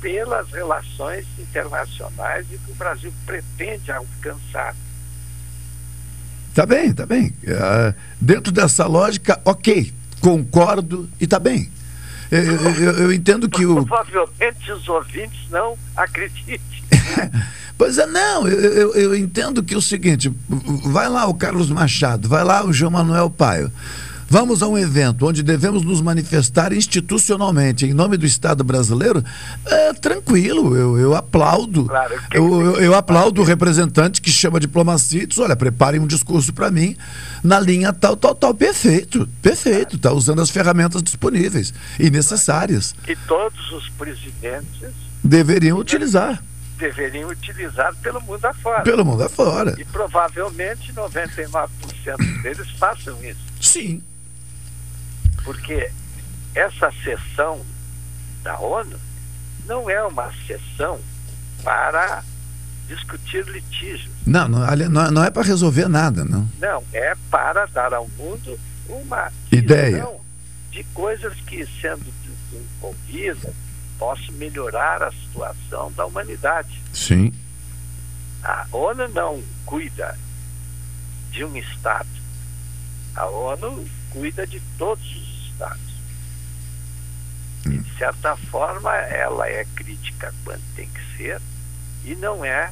pelas relações internacionais e que o Brasil pretende alcançar. Tá bem, tá bem. Ah, dentro dessa lógica, ok, concordo e tá bem. Eu, eu- eu- entendo que o. Provavelmente os ouvintes não acreditem. Pois é, não, eu, eu- eu entendo que é o seguinte: vai lá o Carlos Machado, vai lá o João Manuel Paio. Vamos a um evento onde devemos nos manifestar institucionalmente em nome do Estado brasileiro. É tranquilo, eu, eu aplaudo. Claro, eu, eu, eu aplaudo o representante que chama diplomacia e diz: olha, preparem um discurso para mim na linha tal, tal, tal. Perfeito, perfeito. Está usando as ferramentas disponíveis e necessárias. que todos os presidentes Deveriam utilizar. deveriam utilizar pelo mundo afora. Pelo mundo afora. E provavelmente 99% deles façam isso. Sim. Porque essa sessão da ONU não é uma sessão para discutir litígios. Não, não, não, não é para resolver nada, não. Não, é para dar ao mundo uma Ideia. de coisas que, sendo desenvolvidas, possam melhorar a situação da humanidade. Sim. A ONU não cuida de um Estado. A ONU cuida de todos os E, de certa forma, ela é crítica quando tem que ser e não é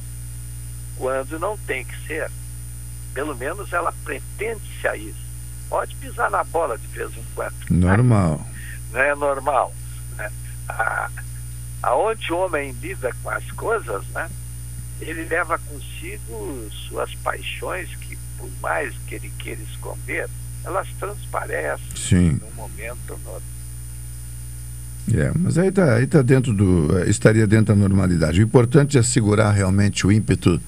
quando não tem que ser. Pelo menos ela pretende-se a isso. Pode pisar na bola de vez em quando. Normal. Não é normal. Né? A, aonde o homem lida com as coisas, né? ele leva consigo suas paixões que, por mais que ele queira esconder, elas transparecem Sim. num momento ou no outro. É, mas aí tá, aí tá dentro do. eh, estaria dentro da normalidade. O importante é segurar realmente o ímpeto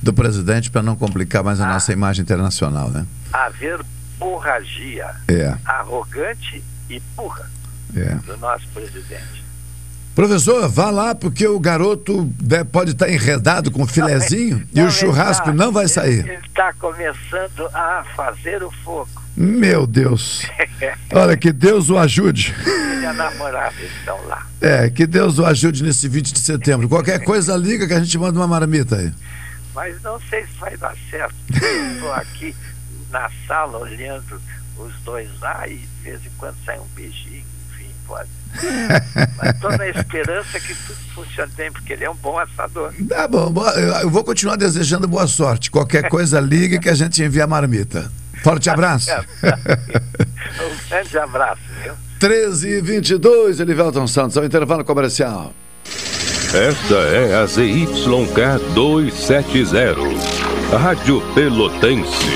do presidente para não complicar mais a nossa imagem internacional, né? Haver burragia É, arrogante e burra é. do nosso presidente. Professor, vá lá porque o garoto de- pode estar enredado com o filezinho e Não, o churrasco tá- não vai sair. Ele está começando a fazer o fogo. Meu Deus. Olha, que Deus o ajude. Ele e a namorada estão lá. É, que Deus o ajude nesse 20 de setembro. Qualquer coisa liga que a gente manda uma marmita aí. Mas não sei se vai dar certo. Estou aqui na sala olhando os dois lá e de vez em quando sai um beijinho, enfim, pode. Mas estou na esperança que tudo funcione bem, porque ele é um bom assador. Tá bom, eu vou continuar desejando boa sorte. Qualquer coisa liga que a gente envia a marmita. Forte abraço. Um grande abraço, viu? 13 e 22, Elivelton Santos, ao intervalo comercial. Esta é a ZYK 270, Rádio Pelotense,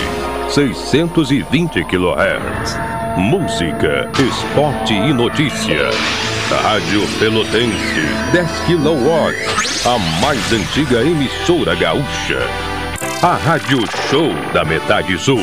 620 kHz. Música, esporte e notícia. Rádio Pelotense, 10 kW, a mais antiga emissora gaúcha. A Rádio Show da Metade Sul.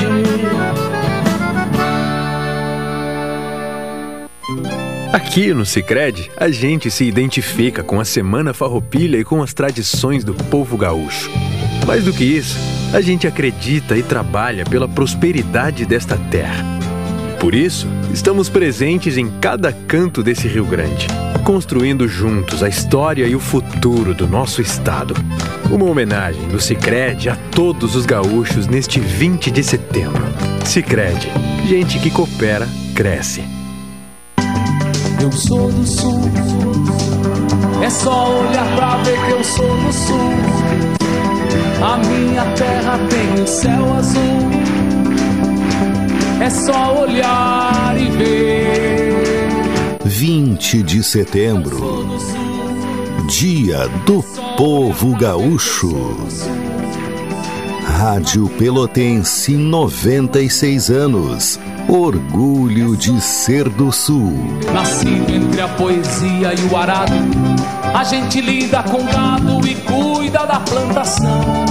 Aqui no Sicredi, a gente se identifica com a Semana Farroupilha e com as tradições do povo gaúcho. Mais do que isso, a gente acredita e trabalha pela prosperidade desta terra. Por isso, estamos presentes em cada canto desse Rio Grande, construindo juntos a história e o futuro do nosso estado. Uma homenagem do Sicredi a todos os gaúchos neste 20 de setembro. Sicredi, gente que coopera cresce. Eu sou do sul. É só olhar pra ver que eu sou do sul. A minha terra tem o céu azul. É só olhar e ver. 20 de setembro. Dia do Povo Gaúcho. Rádio Pelotense 96 anos. Orgulho de ser do Sul. Nascido entre a poesia e o arado, a gente lida com gado e cuida da plantação.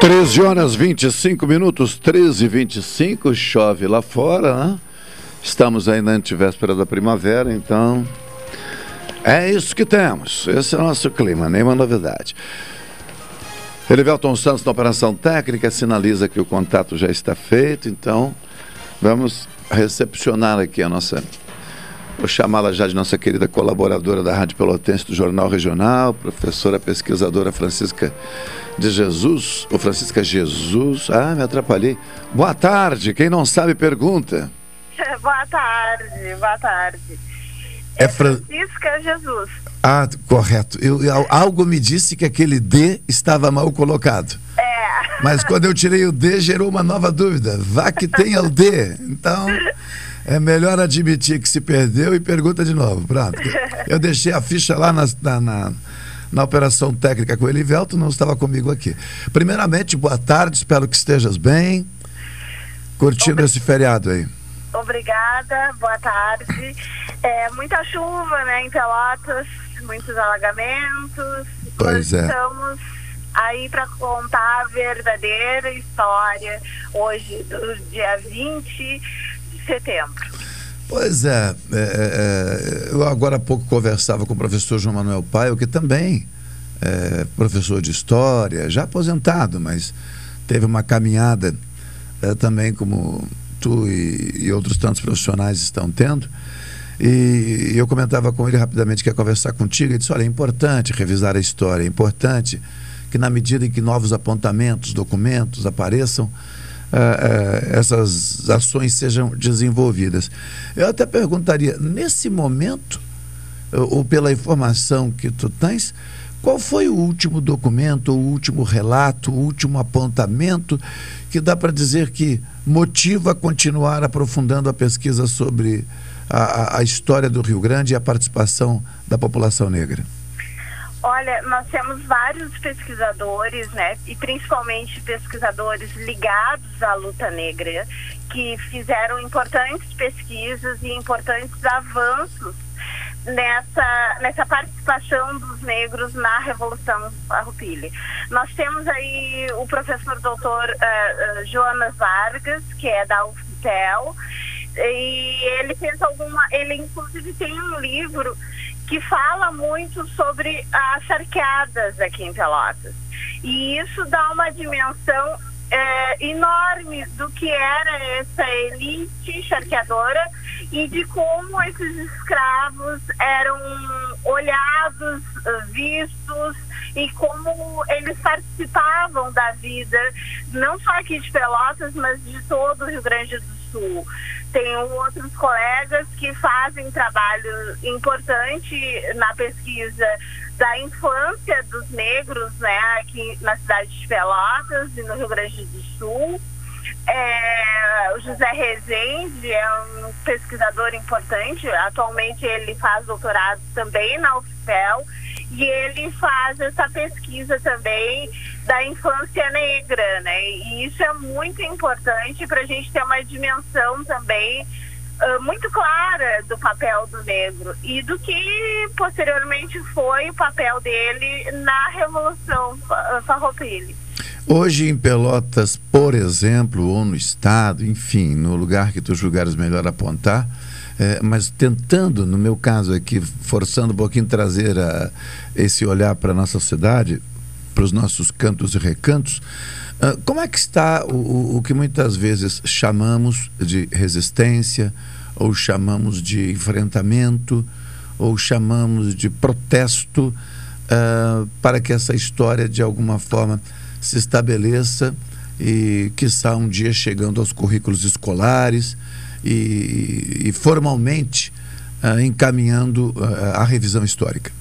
Treze horas 25 minutos, 13 e 25 chove lá fora, né? Estamos aí na antivéspera da primavera, então é isso que temos. Esse é o nosso clima, nenhuma novidade. Elivelton Santos na operação técnica sinaliza que o contato já está feito, então vamos recepcionar aqui a nossa. Vou chamá-la já de nossa querida colaboradora da Rádio Pelotense do Jornal Regional, professora pesquisadora Francisca de Jesus, ou Francisca Jesus. Ah, me atrapalhei. Boa tarde, quem não sabe pergunta. Boa tarde, boa tarde. É Fran... Francisca Jesus. Ah, correto. Eu, eu- algo me disse que aquele D estava mal colocado. É. Mas quando eu tirei o D, gerou uma nova dúvida. Vá que tenha o D. Então, é melhor admitir que se perdeu e pergunta de novo. Pronto. Eu deixei a ficha lá na, na, na- na operação técnica com o Elivelto, não estava comigo aqui. Primeiramente, boa tarde, espero que estejas bem. Curtindo esse feriado aí. Obrigada, boa tarde. É, muita chuva, né, em Pelotas, muitos alagamentos. Pois Nós é. Estamos aí para contar a verdadeira história hoje, do dia 20 de setembro. Pois é, é, é, eu agora há pouco conversava com o professor João Manuel Paio, que também é professor de história, já aposentado, mas teve uma caminhada é, também como tu e, e outros tantos profissionais estão tendo. E eu comentava com ele rapidamente que ia conversar contigo. Ele disse: Olha, é importante revisar a história, é importante que, na medida em que novos apontamentos, documentos apareçam, eh, eh, essas ações sejam desenvolvidas. Eu até perguntaria: nesse momento, ou ou pela informação que tu tens, qual foi o último documento, o último relato, o último apontamento que dá para dizer que motiva a continuar aprofundando a pesquisa sobre a, a- a história do Rio Grande e a participação da população negra? Olha, nós temos vários pesquisadores, né, e principalmente pesquisadores ligados à luta negra, que fizeram importantes pesquisas e importantes avanços nessa, nessa participação dos negros na Revolução Farroupilha. Nós temos aí o professor doutor eh, eh, Jonas Vargas, que é da UFPEL, e ele fez alguma, ele inclusive tem um livro que fala muito sobre as charqueadas aqui em Pelotas. E isso dá uma dimensão é, enorme do que era essa elite charqueadora e de como esses escravos eram olhados, vistos e como eles participavam da vida, não só aqui de Pelotas, mas de todo o Rio Grande do Sul. Tenho outros colegas que fazem trabalho importante na pesquisa da infância dos negros, né, aqui na cidade de Pelotas e no Rio Grande do Sul. É, o José Rezende é um pesquisador importante. Atualmente ele faz doutorado também na UFPEL e ele faz essa pesquisa também da infância negra, né? E isso é muito importante para a gente ter uma dimensão também uh, muito clara do papel do negro e do que posteriormente foi o papel dele na Revolução Farroupilha. Hoje em Pelotas, por exemplo, ou no estado, enfim, no lugar que tu julgares melhor apontar, é, mas tentando, no meu caso aqui, forçando um pouquinho trazer a, esse olhar para a nossa cidade, para os nossos cantos e recantos, uh, como é que está o, o que muitas vezes chamamos de resistência, ou chamamos de enfrentamento, ou chamamos de protesto, uh, para que essa história, de alguma forma, se estabeleça e, quiçá, um dia chegando aos currículos escolares e, e formalmente uh, encaminhando a revisão histórica.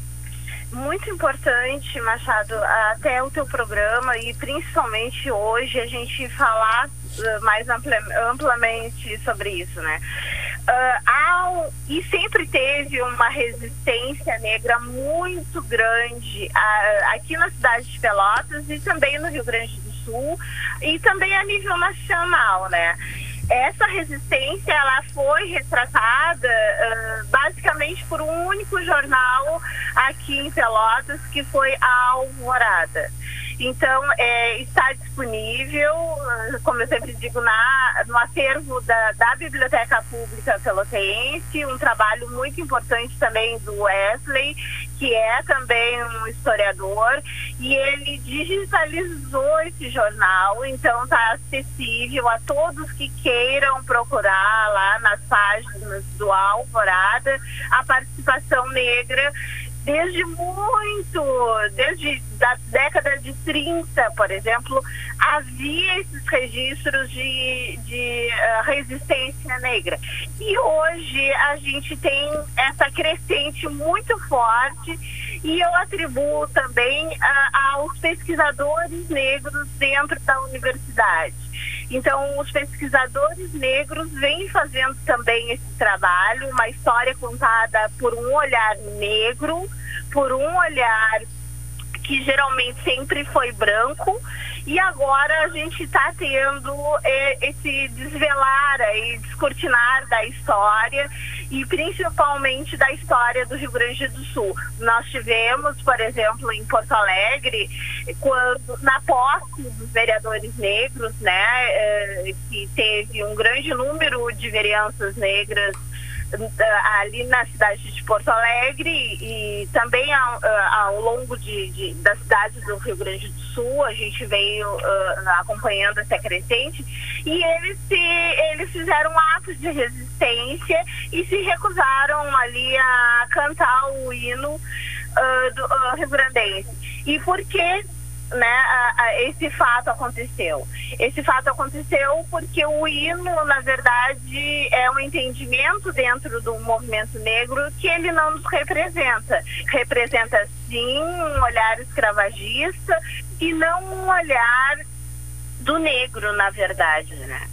Muito importante, Machado, até o teu programa e principalmente hoje a gente falar uh, mais amplamente sobre isso, né? Uh, e sempre teve uma resistência negra muito grande uh, aqui na cidade de Pelotas e também no Rio Grande do Sul e também a nível nacional, né? Essa resistência ela foi retratada uh, basicamente por um único jornal aqui em Pelotas, que foi a Alvorada. Então, é, está disponível, como eu sempre digo, na, no acervo da, da Biblioteca Pública Pelotense, um trabalho muito importante também do Wesley, que é também um historiador, e ele digitalizou esse jornal, então está acessível a todos que queiram procurar lá nas páginas do Alvorada a participação negra desde muito, desde da década de 30, por exemplo, havia esses registros de, de uh, resistência negra. E hoje a gente tem essa crescente muito forte e eu atribuo também uh, aos pesquisadores negros dentro da universidade. Então, os pesquisadores negros vêm fazendo também esse trabalho, uma história contada por um olhar negro, por um olhar que geralmente sempre foi branco e agora a gente está tendo é, esse desvelar e descortinar da história e principalmente da história do Rio Grande do Sul. Nós tivemos, por exemplo, em Porto Alegre, quando na posse dos vereadores negros, né, é, que teve um grande número de vereanças negras ali na cidade de Porto Alegre e também ao, ao longo de, de, da cidade do Rio Grande do Sul, a gente veio uh, acompanhando essa crescente e eles, se, eles fizeram atos de resistência e se recusaram ali a cantar o hino uh, do uh, Rio Grandense. E por que né, a, a, esse fato aconteceu. Esse fato aconteceu porque o hino, na verdade, é um entendimento dentro do movimento negro que ele não nos representa. Representa, sim, um olhar escravagista e não um olhar do negro, na verdade, né?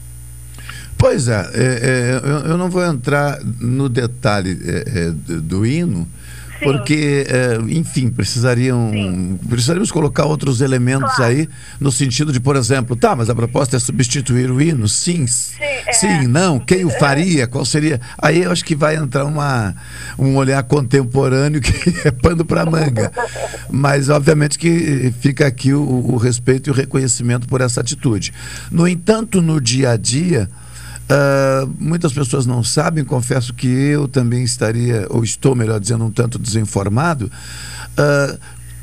Pois é, é, é eu, eu, não vou entrar no detalhe é, é do hino, porque, é, enfim, precisariam. Sim. Precisaríamos colocar outros elementos claro. aí, no sentido de, por exemplo, tá, mas a proposta é substituir o hino? Sim. Sim, é. sim não. Quem o faria? Qual seria? Aí eu acho que vai entrar uma, um olhar contemporâneo que é pano para manga. mas, obviamente, que fica aqui o, o respeito e o reconhecimento por essa atitude. No entanto, no dia a dia. Uh, muitas pessoas não sabem, confesso que eu também estaria, ou estou, melhor dizendo, um tanto desinformado. Uh,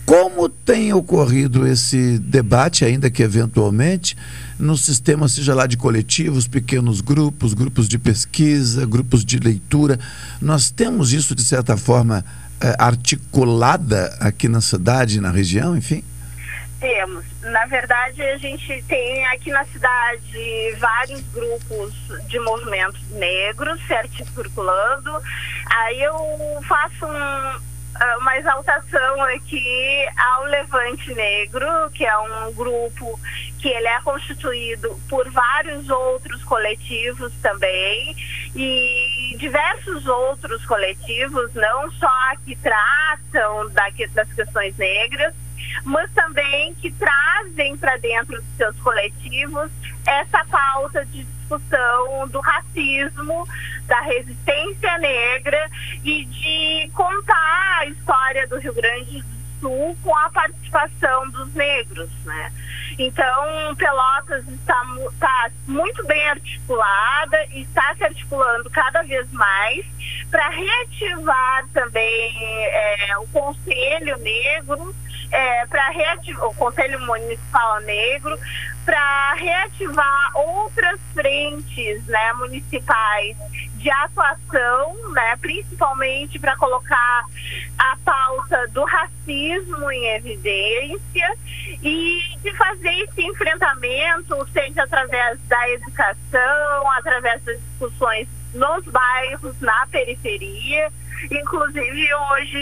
como tem ocorrido esse debate, ainda que eventualmente, no sistema, seja lá de coletivos, pequenos grupos, grupos de pesquisa, grupos de leitura? Nós temos isso, de certa forma, uh, articulada aqui na cidade, na região, enfim? Temos. Na verdade, a gente tem aqui na cidade vários grupos de movimentos negros certo circulando. Aí eu faço um, ah, uma exaltação aqui ao Levante Negro, que é um grupo que ele é constituído por vários outros coletivos também e e diversos outros coletivos, não só que tratam da, das questões negras, mas também que trazem para dentro dos seus coletivos essa pauta de discussão do racismo, da resistência negra e de contar a história do Rio Grande do Sul com a participação dos negros, né? Então, Pelotas está, está muito bem articulada e está se articulando cada vez mais para reativar também é, o Conselho Negro, é, para reativar o Conselho Municipal Negro, para reativar outras frentes né, municipais de atuação, né, principalmente para colocar a pauta do racismo em evidência e de fazer esse enfrentamento, seja através da educação, através das discussões nos bairros, na periferia. Inclusive hoje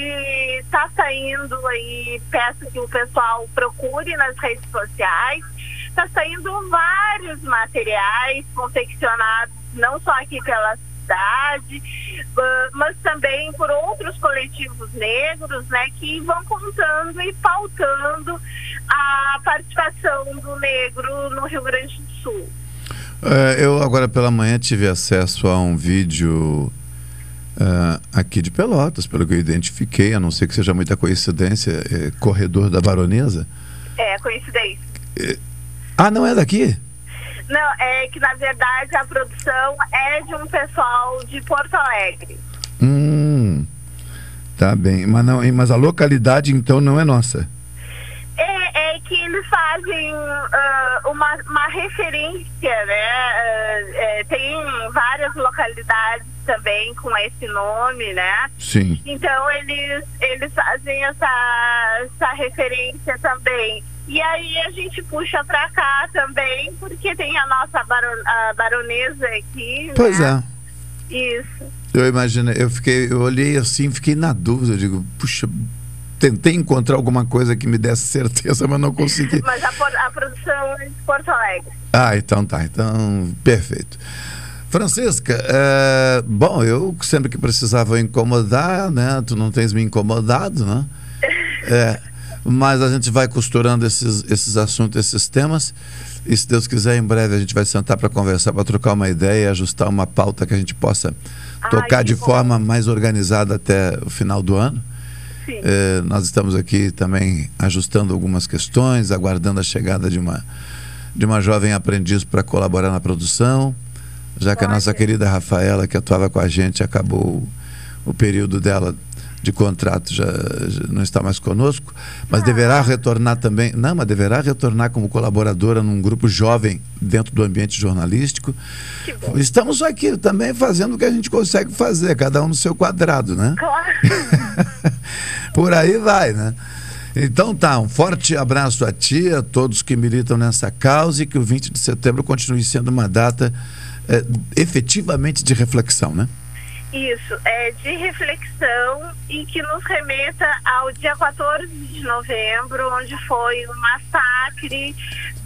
está saindo aí, peço que o pessoal procure nas redes sociais, está saindo vários materiais confeccionados não só aqui pela cidade, mas também por outros coletivos negros, né, que vão contando e pautando a participação do negro no Rio Grande do Sul. É, eu agora pela manhã tive acesso a um vídeo uh, aqui de Pelotas, pelo que eu identifiquei, a não ser que seja muita coincidência, é, corredor da Baronesa. É, coincidência. É, ah, não é daqui? Não, é que na verdade a produção é de um pessoal de Porto Alegre. Hum, tá bem. Mas, não, mas a localidade então não é nossa. Que eles fazem uh, uma, uma referência, né? Uh, é, tem várias localidades também com esse nome, né? Sim. Então eles, eles fazem essa, essa referência também. E aí a gente puxa pra cá também, porque tem a nossa baron, a baronesa aqui. Pois né? é. Isso. Eu imagino, eu fiquei, eu olhei assim, fiquei na dúvida, eu digo, puxa, tentei encontrar alguma coisa que me desse certeza, mas não consegui. mas a, a produção é de Porto Alegre. Ah, então tá, então perfeito. Francisca, é, bom, eu sempre que precisava incomodar, né? Tu não tens me incomodado, né? É, mas a gente vai costurando esses, esses assuntos, esses temas. E se Deus quiser, em breve a gente vai sentar para conversar, para trocar uma ideia ajustar uma pauta que a gente possa tocar Ai, de bom. forma mais organizada até o final do ano. É, nós estamos aqui também ajustando algumas questões, aguardando a chegada de uma, de uma jovem aprendiz para colaborar na produção, já que a nossa querida Rafaela, que atuava com a gente, acabou o período dela de contrato já, já, não está mais conosco, mas ah. deverá retornar também, não, mas deverá retornar como colaboradora num grupo jovem dentro do ambiente jornalístico. Estamos aqui também fazendo o que a gente consegue fazer, cada um no seu quadrado, né? Claro. Por aí vai, né? Então tá, um forte abraço a ti, a todos que militam nessa causa e que o 20 de setembro continue sendo uma data é, efetivamente de reflexão, né? Isso, é de reflexão e que nos remeta ao dia 14 de novembro, onde foi o massacre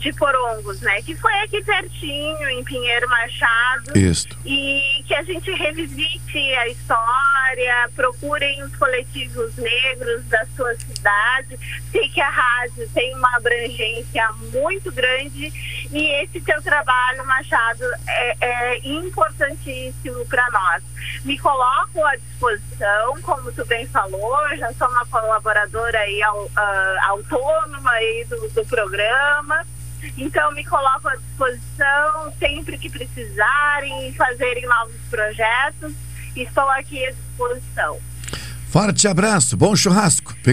de Porongos, né? Que foi aqui pertinho, em Pinheiro Machado. Isso. E que a gente revisite a história, procurem os coletivos negros da sua cidade. Sei que a rádio tem uma abrangência muito grande e esse teu trabalho, Machado, é, é importantíssimo para nós. Me coloco à disposição, como tu bem falou, já sou uma colaboradora aí, uh, autônoma aí do, do programa. Então, me coloco à disposição sempre que precisarem, fazerem novos projetos. Estou aqui à disposição. Forte abraço, bom churrasco.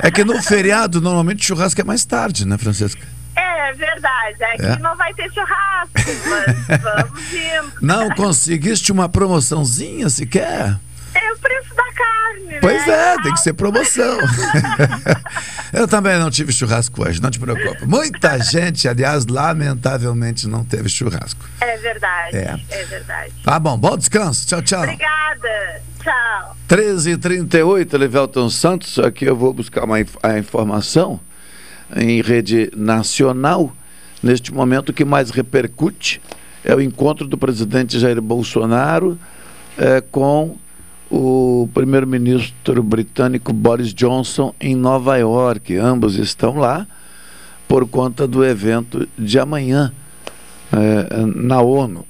É que no feriado, normalmente, churrasco é mais tarde, né, Francesca? É verdade, aqui é. não vai ter churrasco, mas vamos indo. Não conseguiste uma promoçãozinha sequer? É o preço da carne. Pois né? é, tem que ser promoção. Eu também não tive churrasco hoje, não te preocupa. Muita gente, aliás, lamentavelmente não teve churrasco. É verdade, é, é verdade. Tá bom, bom descanso. Tchau, tchau. Obrigada. Tchau. 13h38, Levelton Santos. Aqui eu vou buscar uma, a informação em rede nacional. Neste momento, o que mais repercute é o encontro do presidente Jair Bolsonaro é, com o primeiro-ministro britânico Boris Johnson em Nova York. Ambos estão lá por conta do evento de amanhã é, na ONU.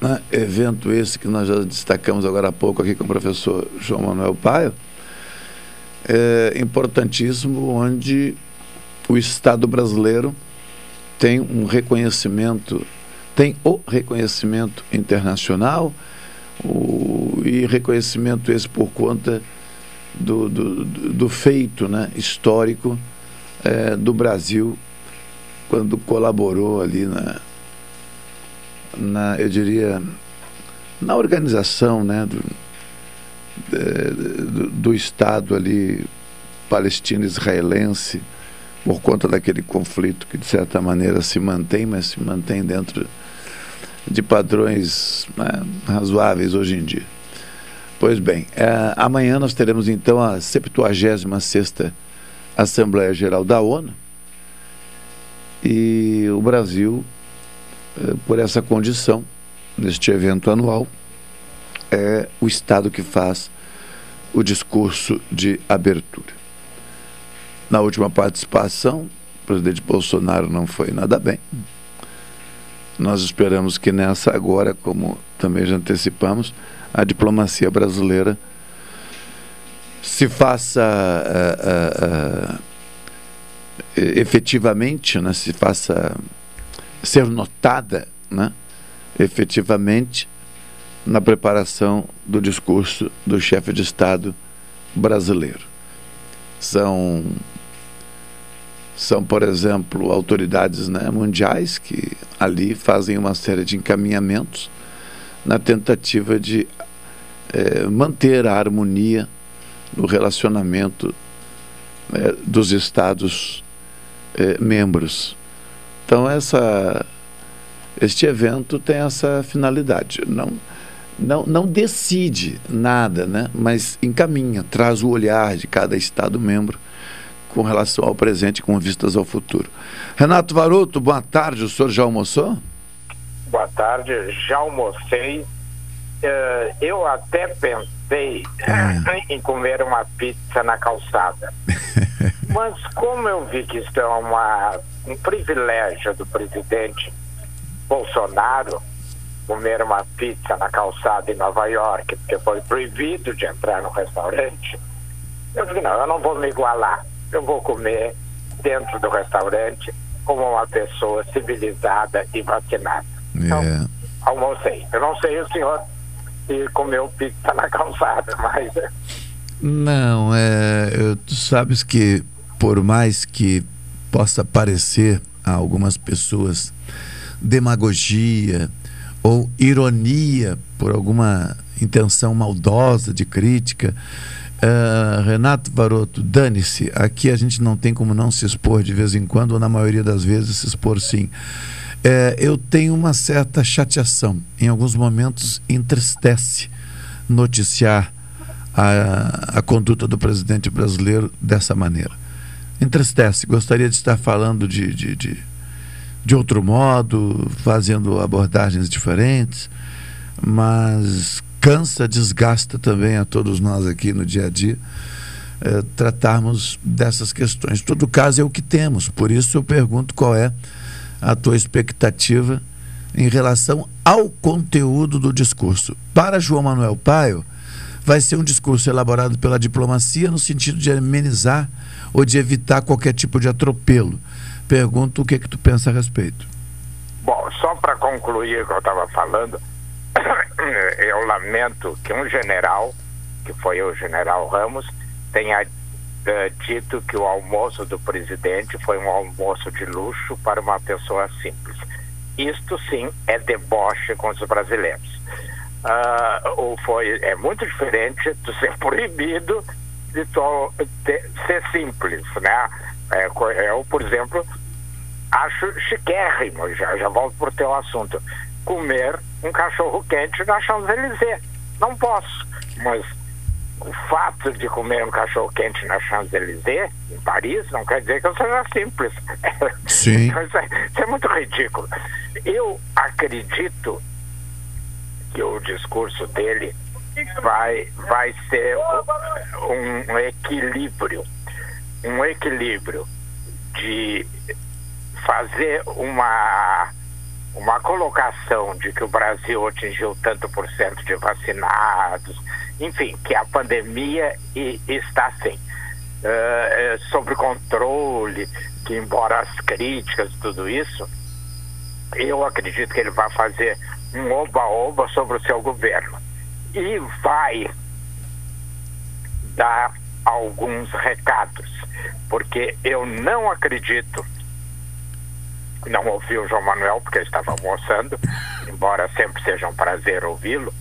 Né? Evento esse que nós já destacamos agora há pouco aqui com o professor João Manuel Paio, é importantíssimo, onde o Estado brasileiro tem um reconhecimento, tem o reconhecimento internacional o, e reconhecimento esse por conta do, do, do feito né, histórico é, do Brasil quando colaborou ali na, na eu diria, na organização né, do, do, do Estado ali palestino-israelense por conta daquele conflito que de certa maneira se mantém, mas se mantém dentro de padrões né, razoáveis hoje em dia. Pois bem, é, amanhã nós teremos então a 76ª Assembleia Geral da ONU e o Brasil, é, por essa condição, neste evento anual, é o Estado que faz o discurso de abertura. Na última participação, o presidente Bolsonaro não foi nada bem. Nós esperamos que nessa agora, como também já antecipamos, a diplomacia brasileira se faça uh, uh, uh, efetivamente, né, se faça ser notada, né, efetivamente na preparação do discurso do chefe de Estado brasileiro. São são, por exemplo, autoridades né, mundiais que ali fazem uma série de encaminhamentos na tentativa de é, manter a harmonia no relacionamento é, dos Estados é, membros. Então, essa, este evento tem essa finalidade. Não, não, não decide nada, né? mas encaminha, traz o olhar de cada Estado membro com relação ao presente com vistas ao futuro. Renato Varoto, boa tarde. O senhor já almoçou? Boa tarde, já almocei. Uh, eu até pensei é. em comer uma pizza na calçada. Mas como eu vi que isso é uma, um privilégio do presidente Bolsonaro comer uma pizza na calçada em Nova York, porque foi proibido de entrar no restaurante, eu disse, não, eu não vou me igualar eu vou comer dentro do restaurante como uma pessoa civilizada e vacinada. Então, é. almocei. Eu não sei o senhor se comeu pizza na calçada, mas. Não, é, eu, tu sabes que por mais que possa parecer a algumas pessoas demagogia ou ironia por alguma intenção maldosa de crítica, Uh, Renato Varoto, dane-se. Aqui a gente não tem como não se expor de vez em quando, ou na maioria das vezes se expor sim. É, eu tenho uma certa chateação. Em alguns momentos entristece noticiar a, a conduta do presidente brasileiro dessa maneira. Entristece. Gostaria de estar falando de, de, de, de outro modo, fazendo abordagens diferentes, mas cansa, desgasta também a todos nós aqui no dia a dia é, tratarmos dessas questões. Todo caso é o que temos, por isso eu pergunto qual é a tua expectativa em relação ao conteúdo do discurso. Para João Manuel Paio, vai ser um discurso elaborado pela diplomacia no sentido de amenizar ou de evitar qualquer tipo de atropelo. Pergunto o que, é que tu pensa a respeito. Bom, só para concluir o que eu estava falando, eu lamento que um general, que foi o general Ramos, tenha uh, dito que o almoço do presidente foi um almoço de luxo para uma pessoa simples. Isto sim é deboche com os brasileiros. Uh, foi, é muito diferente de ser proibido de, to, de ser simples, né? É, eu, por exemplo, acho chiquérrimo, já, já volto para o teu assunto, comer um cachorro quente na Champs-Élysées. Não posso, mas o fato de comer um cachorro quente na Champs-Élysées, em Paris, não quer dizer que eu seja simples. Sim. isso, é, isso é muito ridículo. Eu acredito que o discurso dele vai, vai ser um, um equilíbrio, um equilíbrio de fazer uma uma colocação de que o Brasil atingiu tanto por cento de vacinados, enfim, que a pandemia está assim, uh, sobre controle, que embora as críticas tudo isso, eu acredito que ele vai fazer um oba-oba sobre o seu governo. E vai dar alguns recados, porque eu não acredito não ouvi o João Manuel porque estava almoçando, embora sempre seja um prazer ouvi-lo.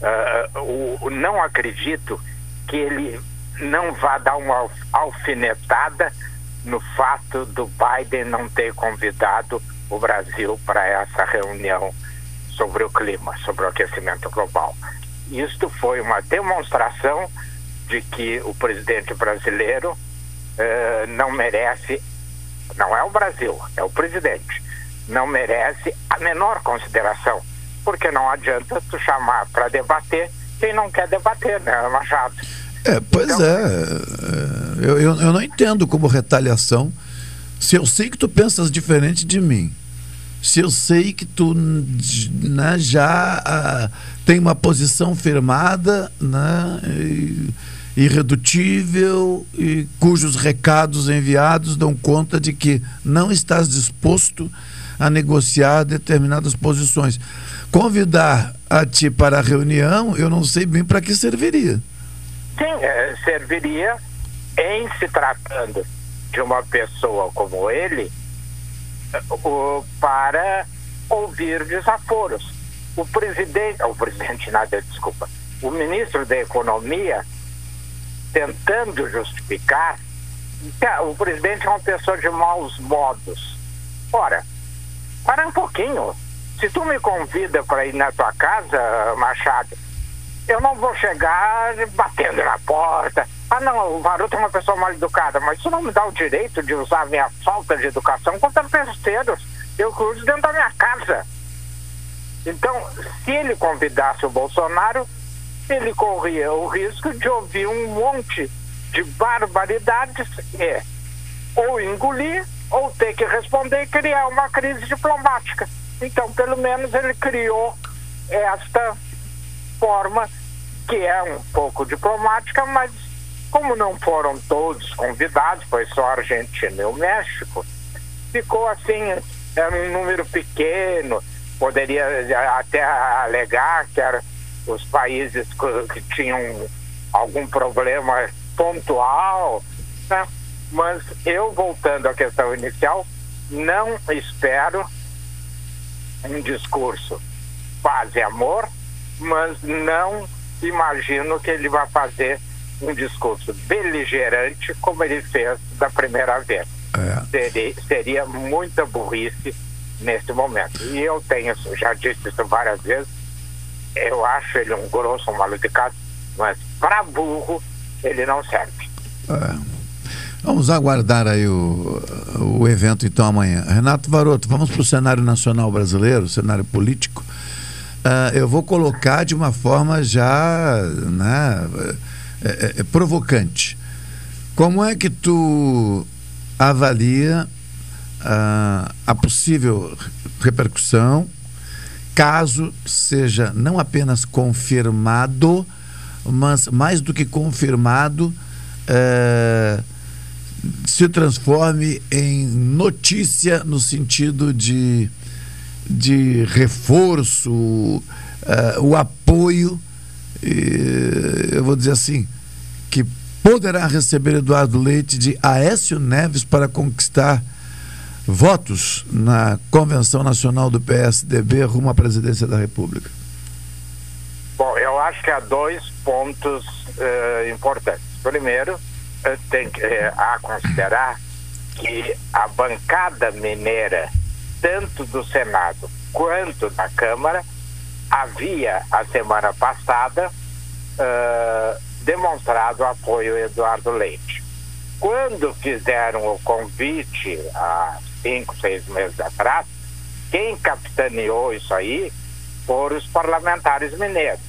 Uh, o, não acredito que ele não vá dar uma alfinetada no fato do Biden não ter convidado o Brasil para essa reunião sobre o clima, sobre o aquecimento global. Isto foi uma demonstração de que o presidente brasileiro uh, não merece não é o Brasil, é o presidente, não merece a menor consideração, porque não adianta tu chamar para debater quem não quer debater, né, Machado? É, pois então, é. é. Eu, eu, eu não entendo como retaliação. Se eu sei que tu pensas diferente de mim, se eu sei que tu né, já uh, tem uma posição firmada, né, e, irredutível e cujos recados enviados dão conta de que não estás disposto a negociar determinadas posições. Convidar a ti para a reunião, eu não sei bem para que serviria. Sim, é, serviria em se tratando de uma pessoa como ele para ouvir desaforos. O presidente, o presidente nada, desculpa, o ministro da Economia tentando justificar o presidente é uma pessoa de maus modos. Ora, para um pouquinho. Se tu me convida para ir na tua casa, Machado, eu não vou chegar batendo na porta. Ah, não, o Varuto é uma pessoa mal educada, mas isso não me dá o direito de usar a minha falta de educação contra terceiros. Eu cruzo dentro da minha casa. Então, se ele convidasse o Bolsonaro, ele corria o risco de ouvir um monte de barbaridades e ou engolir ou ter que responder e criar uma crise diplomática. Então, pelo menos ele criou esta forma que é um pouco diplomática, mas como não foram todos convidados, foi só a Argentina e o México, ficou assim, era um número pequeno, poderia até alegar que era os países que tinham algum problema pontual, né? mas eu, voltando à questão inicial, não espero um discurso paz e amor, mas não imagino que ele vai fazer um discurso beligerante como ele fez da primeira vez. É. Seria, seria muita burrice nesse momento. E eu tenho, já disse isso várias vezes, eu acho ele um grosso, um mal educado, mas para burro ele não serve. É. Vamos aguardar aí o, o evento então amanhã. Renato Varoto, vamos para o cenário nacional brasileiro, cenário político. Uh, eu vou colocar de uma forma já né, é, é, é, provocante. Como é que tu avalia uh, a possível repercussão caso seja não apenas confirmado, mas mais do que confirmado, é, se transforme em notícia no sentido de, de reforço, é, o apoio, eu vou dizer assim, que poderá receber Eduardo Leite de Aécio Neves para conquistar votos na Convenção Nacional do PSDB rumo à presidência da República? Bom, eu acho que há dois pontos uh, importantes. Primeiro, uh, tem que, uh, a considerar que a bancada mineira, tanto do Senado quanto da Câmara, havia, a semana passada, demonstrado apoio a Eduardo Leite. Quando fizeram o convite a cinco, seis meses atrás, quem capitaneou isso aí foram os parlamentares mineiros.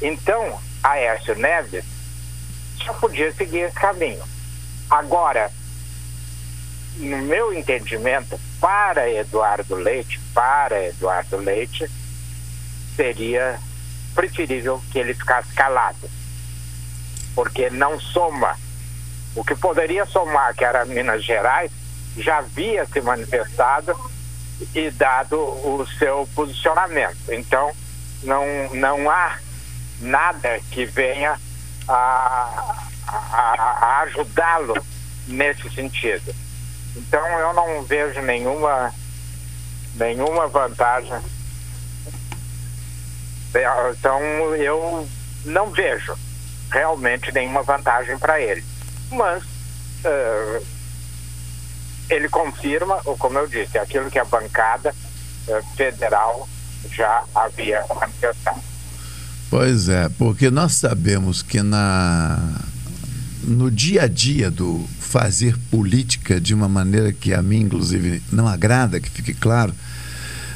Então, Aécio Neves só podia seguir esse caminho. Agora, no meu entendimento, para Eduardo Leite, para Eduardo Leite, seria preferível que ele ficasse calado. Porque não soma. O que poderia somar, que era Minas Gerais, já havia se manifestado e dado o seu posicionamento. Então, não, não há nada que venha a, a, a ajudá-lo nesse sentido. Então, eu não vejo nenhuma, nenhuma vantagem. Então, eu não vejo realmente nenhuma vantagem para ele. Mas uh, ele confirma, ou como eu disse, aquilo que a bancada uh, federal já havia manifestado. Pois é, porque nós sabemos que na no dia a dia do fazer política de uma maneira que a mim, inclusive, não agrada, que fique claro,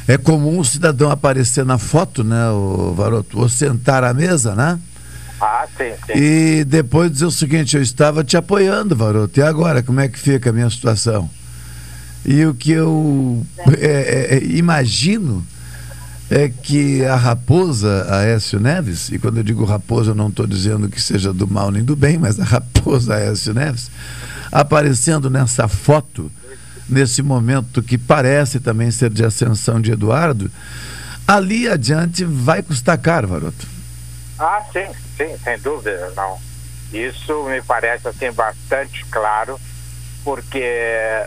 é comum o cidadão aparecer na foto, né, o Varoto, ou sentar à mesa, né? Ah, sim, sim. E depois dizer o seguinte, eu estava te apoiando, Varoto, e agora, como é que fica a minha situação? E o que eu é, é, é imagino é que a raposa Aécio Neves, e quando eu digo raposa, eu não estou dizendo que seja do mal nem do bem, mas a raposa Aécio Neves, aparecendo nessa foto, nesse momento que parece também ser de ascensão de Eduardo, ali adiante vai custar caro, Varoto. Ah, sim, sim, sem dúvida, não. Isso me parece assim bastante claro, porque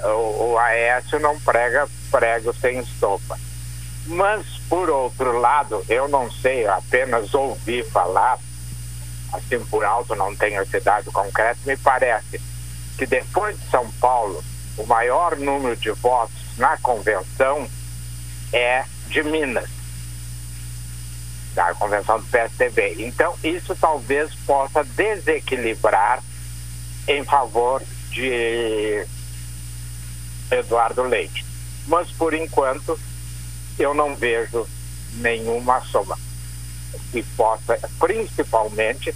o, o Aécio não prega prego sem estopa mas, por outro lado, eu não sei, apenas ouvi falar, assim por alto, não tenho esse dado concreto, me parece que depois de São Paulo, o maior número de votos na convenção é de Minas, da convenção do PSDB. Então, isso talvez possa desequilibrar em favor de Eduardo Leite. Mas, por enquanto, eu não vejo nenhuma soma que possa, principalmente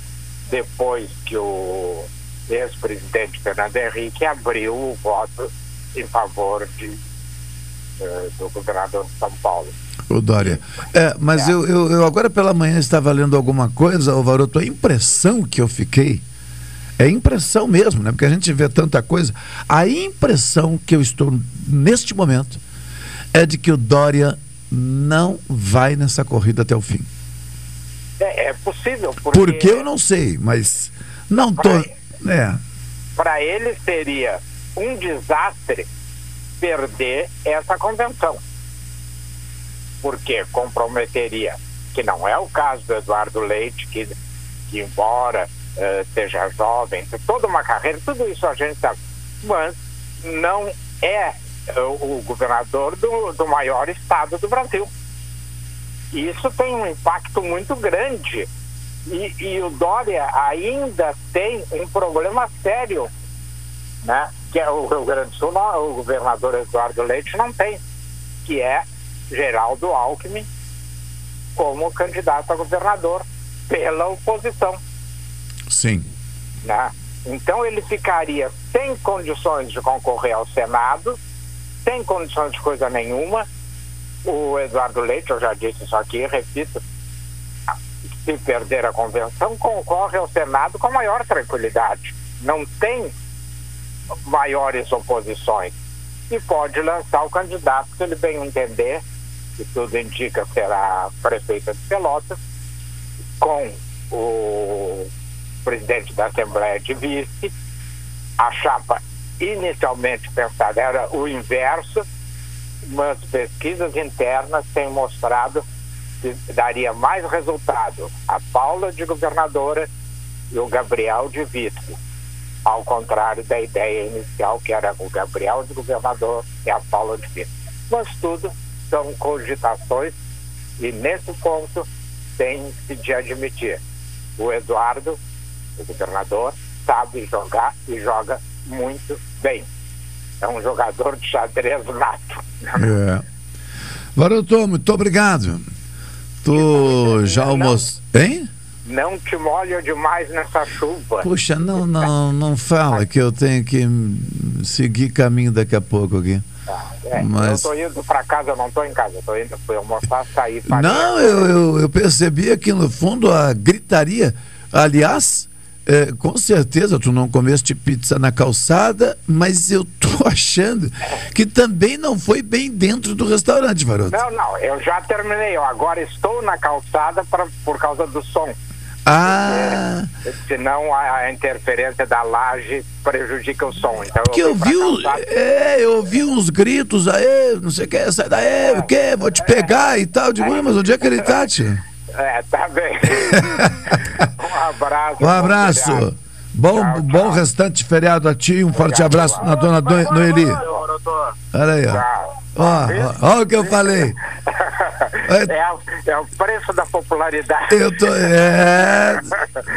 depois que o ex-presidente Fernando Henrique abriu o voto em favor de, uh, do governador de São Paulo. O Dória. É, mas é. Eu, eu, eu, agora pela manhã estava lendo alguma coisa, Alvaroto, a impressão que eu fiquei, é impressão mesmo, né? Porque a gente vê tanta coisa. A impressão que eu estou neste momento é de que o Dória não vai nessa corrida até o fim. É, é possível. Porque, porque eu não sei, mas não tô. É. Para ele seria um desastre perder essa convenção. Porque comprometeria, que não é o caso do Eduardo Leite, que, que embora uh, seja jovem, toda uma carreira, tudo isso a gente sabe, mas não é o governador do, do maior estado do Brasil. E isso tem um impacto muito grande. E, e, o Dória ainda tem um problema sério, né? que é o Rio Grande do Sul, não, o governador Eduardo Leite não tem, que é Geraldo Alckmin como candidato a governador pela oposição. Sim. Né? Então ele ficaria sem condições de concorrer ao Senado sem condições de coisa nenhuma. O Eduardo Leite, eu já disse isso aqui, repito, se perder a convenção, concorre ao Senado com maior tranquilidade. Não tem maiores oposições. E pode lançar o candidato, se ele bem entender, que tudo indica será prefeita de Pelotas, com o presidente da Assembleia de Vice, a chapa inicialmente pensada era o inverso, mas pesquisas internas têm mostrado que daria mais resultado a Paula de governadora e o Gabriel de vice, ao contrário da ideia inicial que era o Gabriel de governador e a Paula de vice. Mas tudo são cogitações e nesse ponto tem-se de admitir. O Eduardo, o governador, sabe jogar e joga muito bem. É um jogador de xadrez nato. É. Varoto, muito obrigado. Tu já almoçou. Hein? não te molha demais nessa chuva. Puxa, não, não, não fala que eu tenho que seguir caminho daqui a pouco aqui. É, Mas- Eu tô indo pra casa, eu não tô em casa, eu tô indo fui almoçar, sair para Não, eu, eu, eu percebi aqui no fundo a gritaria. Aliás, é, com certeza tu não comeste pizza na calçada, mas eu tô achando que também não foi bem dentro do restaurante, Varoto. Não, não, eu já terminei. Eu agora estou na calçada pra, por causa do som. Ah, Senão a, a interferência da laje prejudica o som. Então que eu fui pra vi, o- é, eu ouvi uns gritos aí, não sei o que, sai daí, o que, vou te pegar e tal. Eu Digo, "Ué, mas onde é que ele tá, tia? É, tá bem. um abraço. Um abraço. Bom, bom restante de feriado a ti, um forte abraço na dona Do- Noeli. Olha aí, ó. Ó, ó, ó o que eu falei. É, a- é o preço da popularidade. Eu tô. É,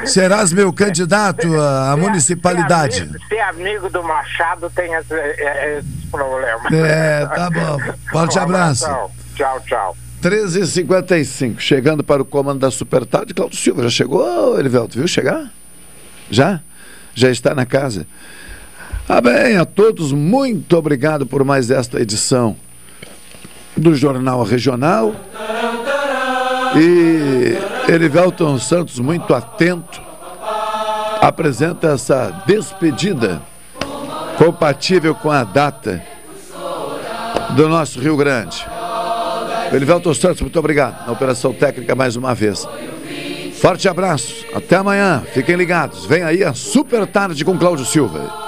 serás meu candidato à municipalidade. Ser amigo, ser amigo do Machado tem esse, é- esse problema. É, tá bom. Forte Um abraço. Tchau, tchau. 13h55, chegando para o comando da Super Tarde, Cláudio Silva. Já chegou, Elivelto? Viu chegar? Já? Já está na casa? Ah, bem, a todos, muito obrigado por mais esta edição do Jornal Regional. E Elivelton Santos, muito atento, apresenta essa despedida compatível com a data do nosso Rio Grande. Elivelton Santos, muito obrigado na operação técnica mais uma vez. Forte abraço, até amanhã, fiquem ligados. Vem aí a Super Tarde com Cláudio Silva.